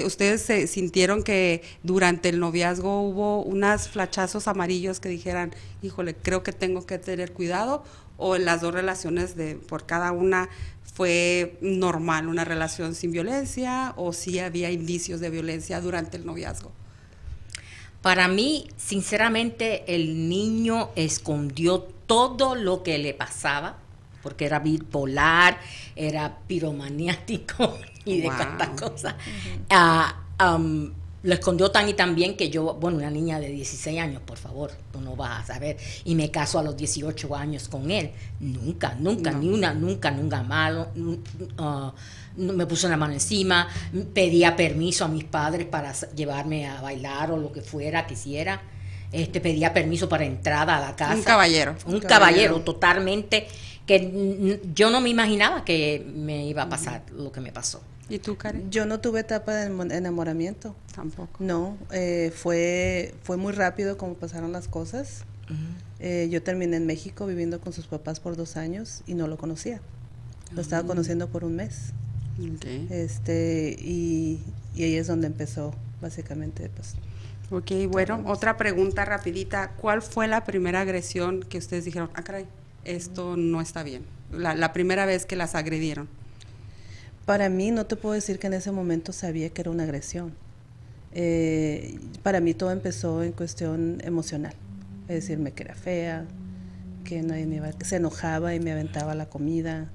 ¿Ustedes se sintieron que durante el noviazgo hubo unos flachazos amarillos que dijeran, híjole, creo que tengo que tener cuidado? ¿O las dos relaciones de por cada una fue normal, una relación sin violencia? ¿O sí había indicios de violencia durante el noviazgo? Para mí, sinceramente, el niño escondió todo lo que le pasaba, porque era bipolar, era piromaniático (laughs) y de tantas cosas. Ah, lo escondió tan y tan bien que yo, bueno, una niña de 16 años, por favor, tú no vas a saber. Y me caso a los 18 años con él. Nunca, nunca, ni una, nunca, nunca malo. Uh, me puso una mano encima, pedía permiso a mis padres para llevarme a bailar o lo que fuera, quisiera. Este, pedía permiso para entrada a la casa. Un caballero. Un, caballero. totalmente, que yo no me imaginaba que me iba a pasar lo que me pasó. ¿Y tú, Karen? Yo no tuve etapa de enamoramiento. Tampoco. No, eh, fue, fue muy rápido como pasaron las cosas. Eh, yo terminé en México viviendo con sus papás por dos años y no lo conocía. Lo estaba ah. conociendo por un mes. Este, y, ahí es donde empezó, básicamente. Pues, ok, bueno, otra pregunta rapidita. ¿Cuál fue la primera agresión que ustedes dijeron, ah, caray, esto no está bien? La, primera vez que las agredieron. Para mí, no te puedo decir que en ese momento sabía que era una agresión. Eh, para mí todo empezó en cuestión emocional. Es decirme que era fea, que nadie me iba, que se enojaba y me aventaba la comida,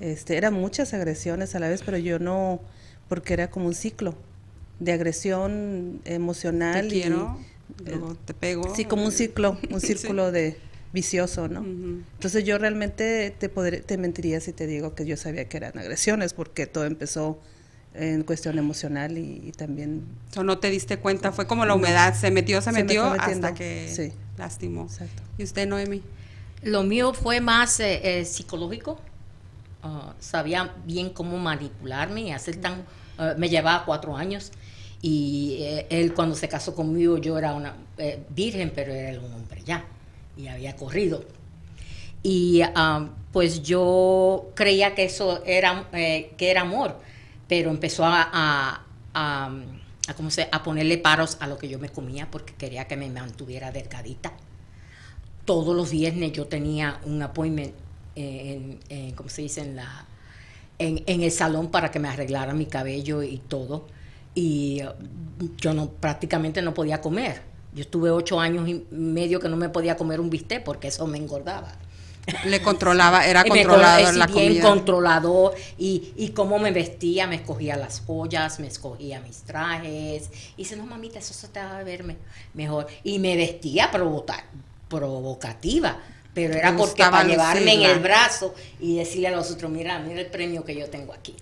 este, eran muchas agresiones a la vez, pero yo no, porque era como un ciclo de agresión emocional. y, eh, te pego. Sí, como un ciclo, (laughs) un círculo de vicioso, ¿no? Entonces yo realmente te, te mentiría si te digo que yo sabía que eran agresiones, porque todo empezó en cuestión emocional y, también... ¿O no te diste cuenta? Fue como la humedad, se metió, se, metió hasta que sí. lastimó. Exacto. ¿Y usted, Noemi? Lo mío fue más eh, eh, psicológico. Ah, sabía bien cómo manipularme y hacer tan... Ah, me llevaba cuatro años y eh, él cuando se casó conmigo yo era una eh, virgen, pero era un hombre ya y había corrido. Y ah, pues yo creía que eso era, eh, que era amor, pero empezó a, a, a, a ponerle paros a lo que yo me comía porque quería que me mantuviera delgadita. Todos los viernes yo tenía un appointment en, en ¿cómo se dice? En, la, en, en, el salón para que me arreglara mi cabello y todo. Y uh, yo no, prácticamente no podía comer. Yo estuve ocho años y medio que no me podía comer un bistec porque eso me engordaba. Le controlaba, era (laughs) controlador la bien controlador y, y cómo me vestía, me escogía las joyas, me escogía mis trajes. Y dice, no mamita, eso se te va a ver mejor. Y me vestía provocativa pero era porque para llevarme en el brazo y decirle a los otros, mira, mira el premio que yo tengo aquí.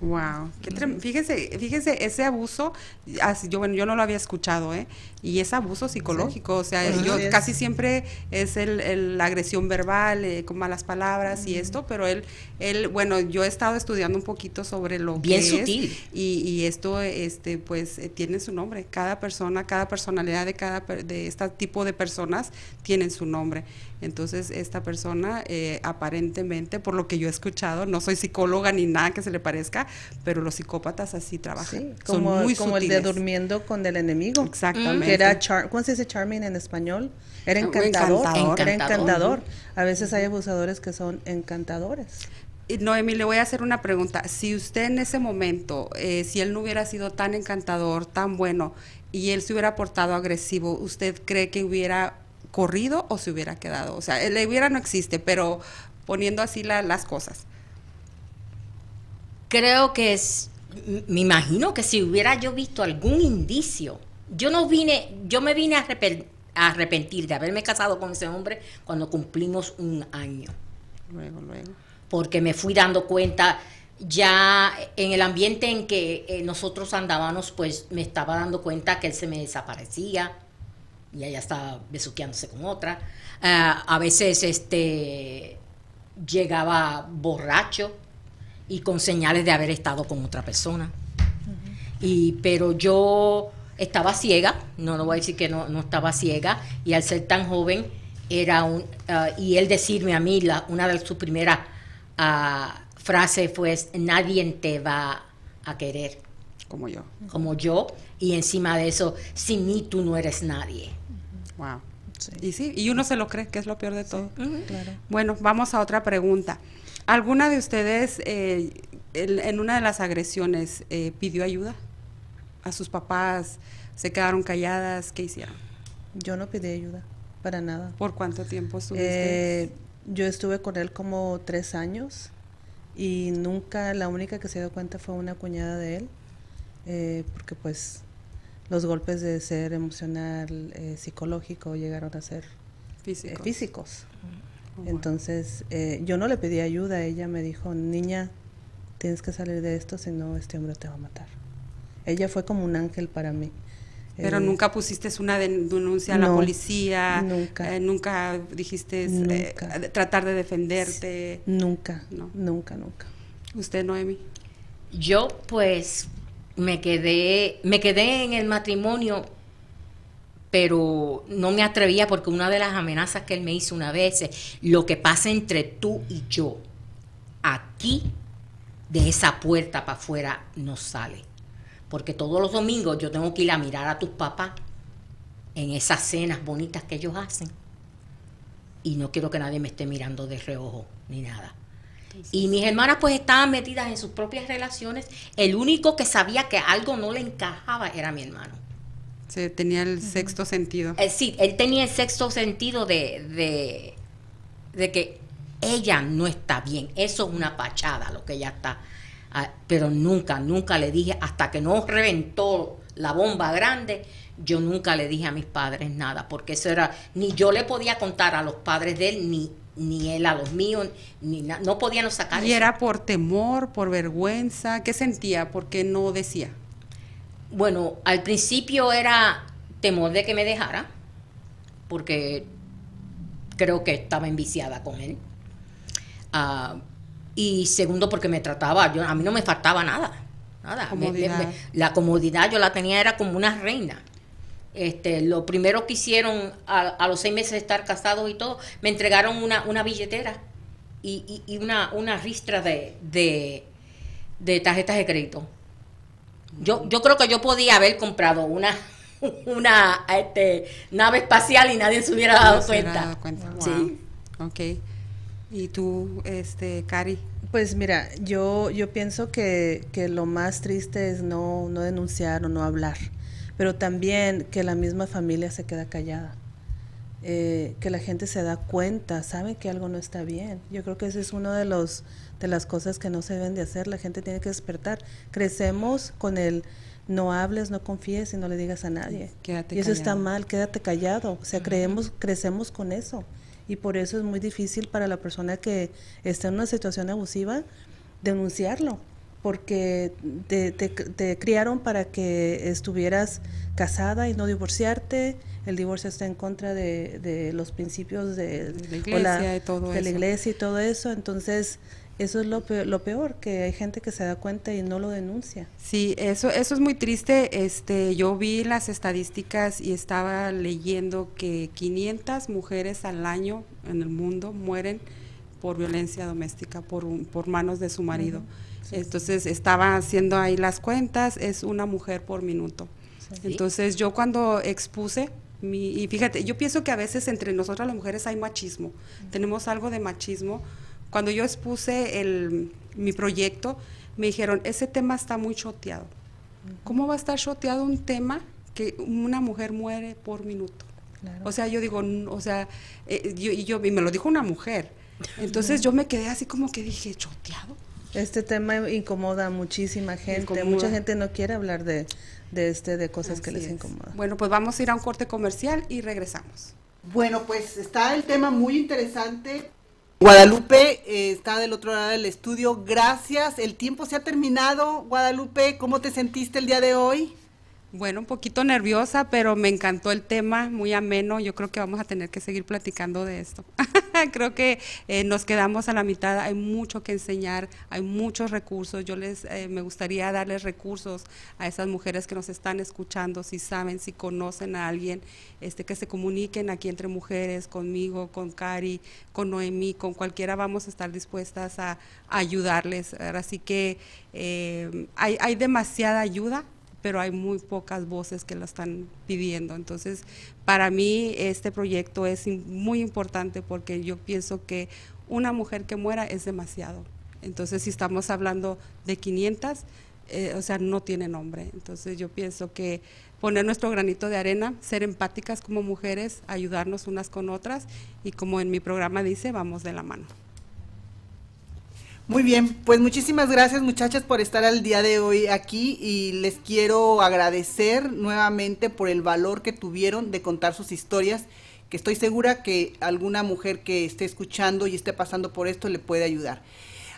Wow, fíjese, fíjese ese abuso, así, yo bueno, yo no lo había escuchado, ¿eh? Y es abuso psicológico, o sea, yo casi siempre es el, la agresión verbal, eh, con malas palabras y esto, pero él, él, bueno, yo he estado estudiando un poquito sobre lo Bien que sutil. es y, y esto, este, pues, eh, tiene su nombre. Cada persona, cada personalidad de cada de este tipo de personas tienen su nombre. Entonces, esta persona, eh, aparentemente, por lo que yo he escuchado, no soy psicóloga ni nada que se le parezca, pero los psicópatas así trabajan. como, Son muy como el de durmiendo con el enemigo. Exactamente. Que era, ¿cómo se dice charming en español? Era encantador. Era encantador. A veces hay abusadores que son encantadores. Noemi, le voy a hacer una pregunta. Si usted en ese momento, eh, si él no hubiera sido tan encantador, tan bueno, y él se hubiera portado agresivo, ¿usted cree que hubiera corrido o se hubiera quedado? O sea, el hubiera no existe, pero poniendo así las cosas. Creo que es, me imagino que si hubiera yo visto algún indicio, yo no vine, yo me vine a, arrepentir de haberme casado con ese hombre cuando cumplimos un año. Luego, luego. Porque me fui dando cuenta, ya en el ambiente en que eh, nosotros andábamos, pues me estaba dando cuenta que él se me desaparecía y ella estaba besuqueándose con otra. Ah, a veces este llegaba borracho y con señales de haber estado con otra persona. Y pero yo estaba ciega, no lo voy a decir que no, no estaba ciega, y al ser tan joven era un, ah, y él decirme a mí, la, una de sus primeras uh, frases fue, nadie te va a querer. Como yo. Como yo. Y encima de eso, sin mí tú no eres nadie. Wow. Y sí, y uno se lo cree, que es lo peor de todo. claro. Bueno, vamos a otra pregunta. ¿Alguna de ustedes eh, en, una de las agresiones eh, pidió ayuda a sus papás? ¿Se quedaron calladas? ¿Qué hicieron? Yo no pedí ayuda, para nada. ¿Por cuánto tiempo estuviste? Eh, yo estuve con él como tres años y nunca, la única que se dio cuenta fue una cuñada de él, eh, porque pues los golpes de ser emocional, eh, psicológico llegaron a ser físicos. Oh, Entonces yo no le pedí ayuda, ella me dijo, niña, tienes que salir de esto, si no este hombre te va a matar. Ella fue como un ángel para mí. Pero eh, nunca pusiste una denuncia a la policía. Nunca. Eh, nunca dijiste eh, tratar de defenderte. Nunca. No. Nunca, nunca. ¿Usted, Noemi? Yo, pues, me quedé, me quedé en el matrimonio, pero no me atrevía porque una de las amenazas que él me hizo una vez es lo que pasa entre tú y yo, aquí, de esa puerta para afuera, no sale porque todos los domingos yo tengo que ir a mirar a tus papás en esas cenas bonitas que ellos hacen. Y no quiero que nadie me esté mirando de reojo ni nada. Y mis hermanas pues estaban metidas en sus propias relaciones. El único que sabía que algo no le encajaba era mi hermano. Se tenía el sexto sentido. Eh, sí, él tenía el sexto sentido de, de, de que ella no está bien. Eso es una pachada lo que ella está Ah, pero nunca, nunca le dije, hasta que no reventó la bomba grande, yo nunca le dije a mis padres nada, porque eso era, ni yo le podía contar a los padres de él, ni, ni él a los míos, ni no podíamos sacar ¿Y era por temor, por vergüenza? ¿Qué sentía? ¿Por qué no decía? Bueno, al principio era temor de que me dejara, porque creo que estaba enviciada con él. Ah, y segundo porque me trataba, yo, a mí no me faltaba nada, nada. la comodidad yo la tenía, era como una reina. Este, lo primero que hicieron a, los seis meses de estar casados y todo, me entregaron una, una billetera y, y, una, una ristra de, de, tarjetas de crédito. Yo, yo creo que yo podía haber comprado una, (laughs) una este, nave espacial y nadie se hubiera dado cuenta. Sí. Ok. ¿Y tú, este, Cari? Pues mira, yo, yo pienso que, que lo más triste es no, no denunciar o no hablar, pero también que la misma familia se queda callada. Eh, que la gente se da cuenta, sabe que algo no está bien. Yo creo que ese es uno de los de las cosas que no se deben de hacer. La gente tiene que despertar. Crecemos con el no hables, no confíes y no le digas a nadie. y eso está mal, quédate callado. O sea, creemos, crecemos con eso y por eso es muy difícil para la persona que está en una situación abusiva denunciarlo, porque te, criaron para que estuvieras casada y no divorciarte, el divorcio está en contra de, los principios de, la iglesia y todo de la iglesia y todo eso, entonces eso es lo peor, lo peor, que hay gente que se da cuenta y no lo denuncia. Sí, eso, eso es muy triste. Este, yo vi las estadísticas y estaba leyendo que 500 mujeres al año en el mundo mueren por violencia doméstica, por, por manos de su marido. Entonces estaba haciendo ahí las cuentas, es una mujer por minuto. Entonces yo cuando expuse, mi, y fíjate, yo pienso que a veces entre nosotras las mujeres hay machismo, tenemos algo de machismo cuando yo expuse el, mi proyecto, me dijeron, ese tema está muy choteado. ¿Cómo va a estar choteado un tema que una mujer muere por minuto? O sea, yo digo, o sea, eh, yo, y, yo, y me lo dijo una mujer. (laughs) Entonces yo me quedé así como que dije, choteado. Este tema incomoda a muchísima gente. Mucha gente no quiere hablar de, de este, de cosas que les incomodan. Bueno, pues vamos a ir a un corte comercial y regresamos. Bueno, pues está el tema muy interesante. Guadalupe eh, está del otro lado del estudio. Gracias. El tiempo se ha terminado. Guadalupe, ¿cómo te sentiste el día de hoy? Bueno, un poquito nerviosa, pero me encantó el tema, muy ameno. Yo creo que vamos a tener que seguir platicando de esto. (laughs) creo que eh, nos quedamos a la mitad. Hay mucho que enseñar, hay muchos recursos. Yo les eh, me gustaría darles recursos a esas mujeres que nos están escuchando, si saben, si conocen a alguien, este, que se comuniquen aquí entre mujeres, conmigo, con Cari, con Noemí, con cualquiera. Vamos a estar dispuestas a, ayudarles. Así que eh, hay, hay demasiada ayuda pero hay muy pocas voces que lo están pidiendo. Entonces, para mí este proyecto es muy importante porque yo pienso que una mujer que muera es demasiado. Entonces, si estamos hablando de 500, eh, o sea, no tiene nombre. Entonces, yo pienso que poner nuestro granito de arena, ser empáticas como mujeres, ayudarnos unas con otras y como en mi programa dice, vamos de la mano. Muy bien, pues muchísimas gracias muchachas por estar al día de hoy aquí y les quiero agradecer nuevamente por el valor que tuvieron de contar sus historias, que estoy segura que alguna mujer que esté escuchando y esté pasando por esto le puede ayudar.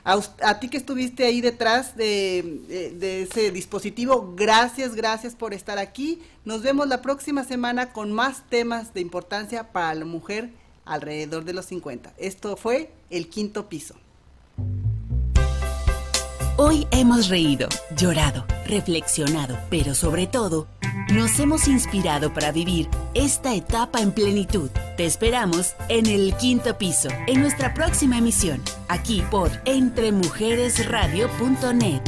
A, ti que estuviste ahí detrás de, de ese dispositivo, gracias, gracias por estar aquí. Nos vemos la próxima semana con más temas de importancia para la mujer alrededor de los 50. Esto fue el quinto piso. Hoy hemos reído, llorado, reflexionado, pero sobre todo, nos hemos inspirado para vivir esta etapa en plenitud. Te esperamos en el quinto piso, en nuestra próxima emisión, aquí por entremujeresradio.net.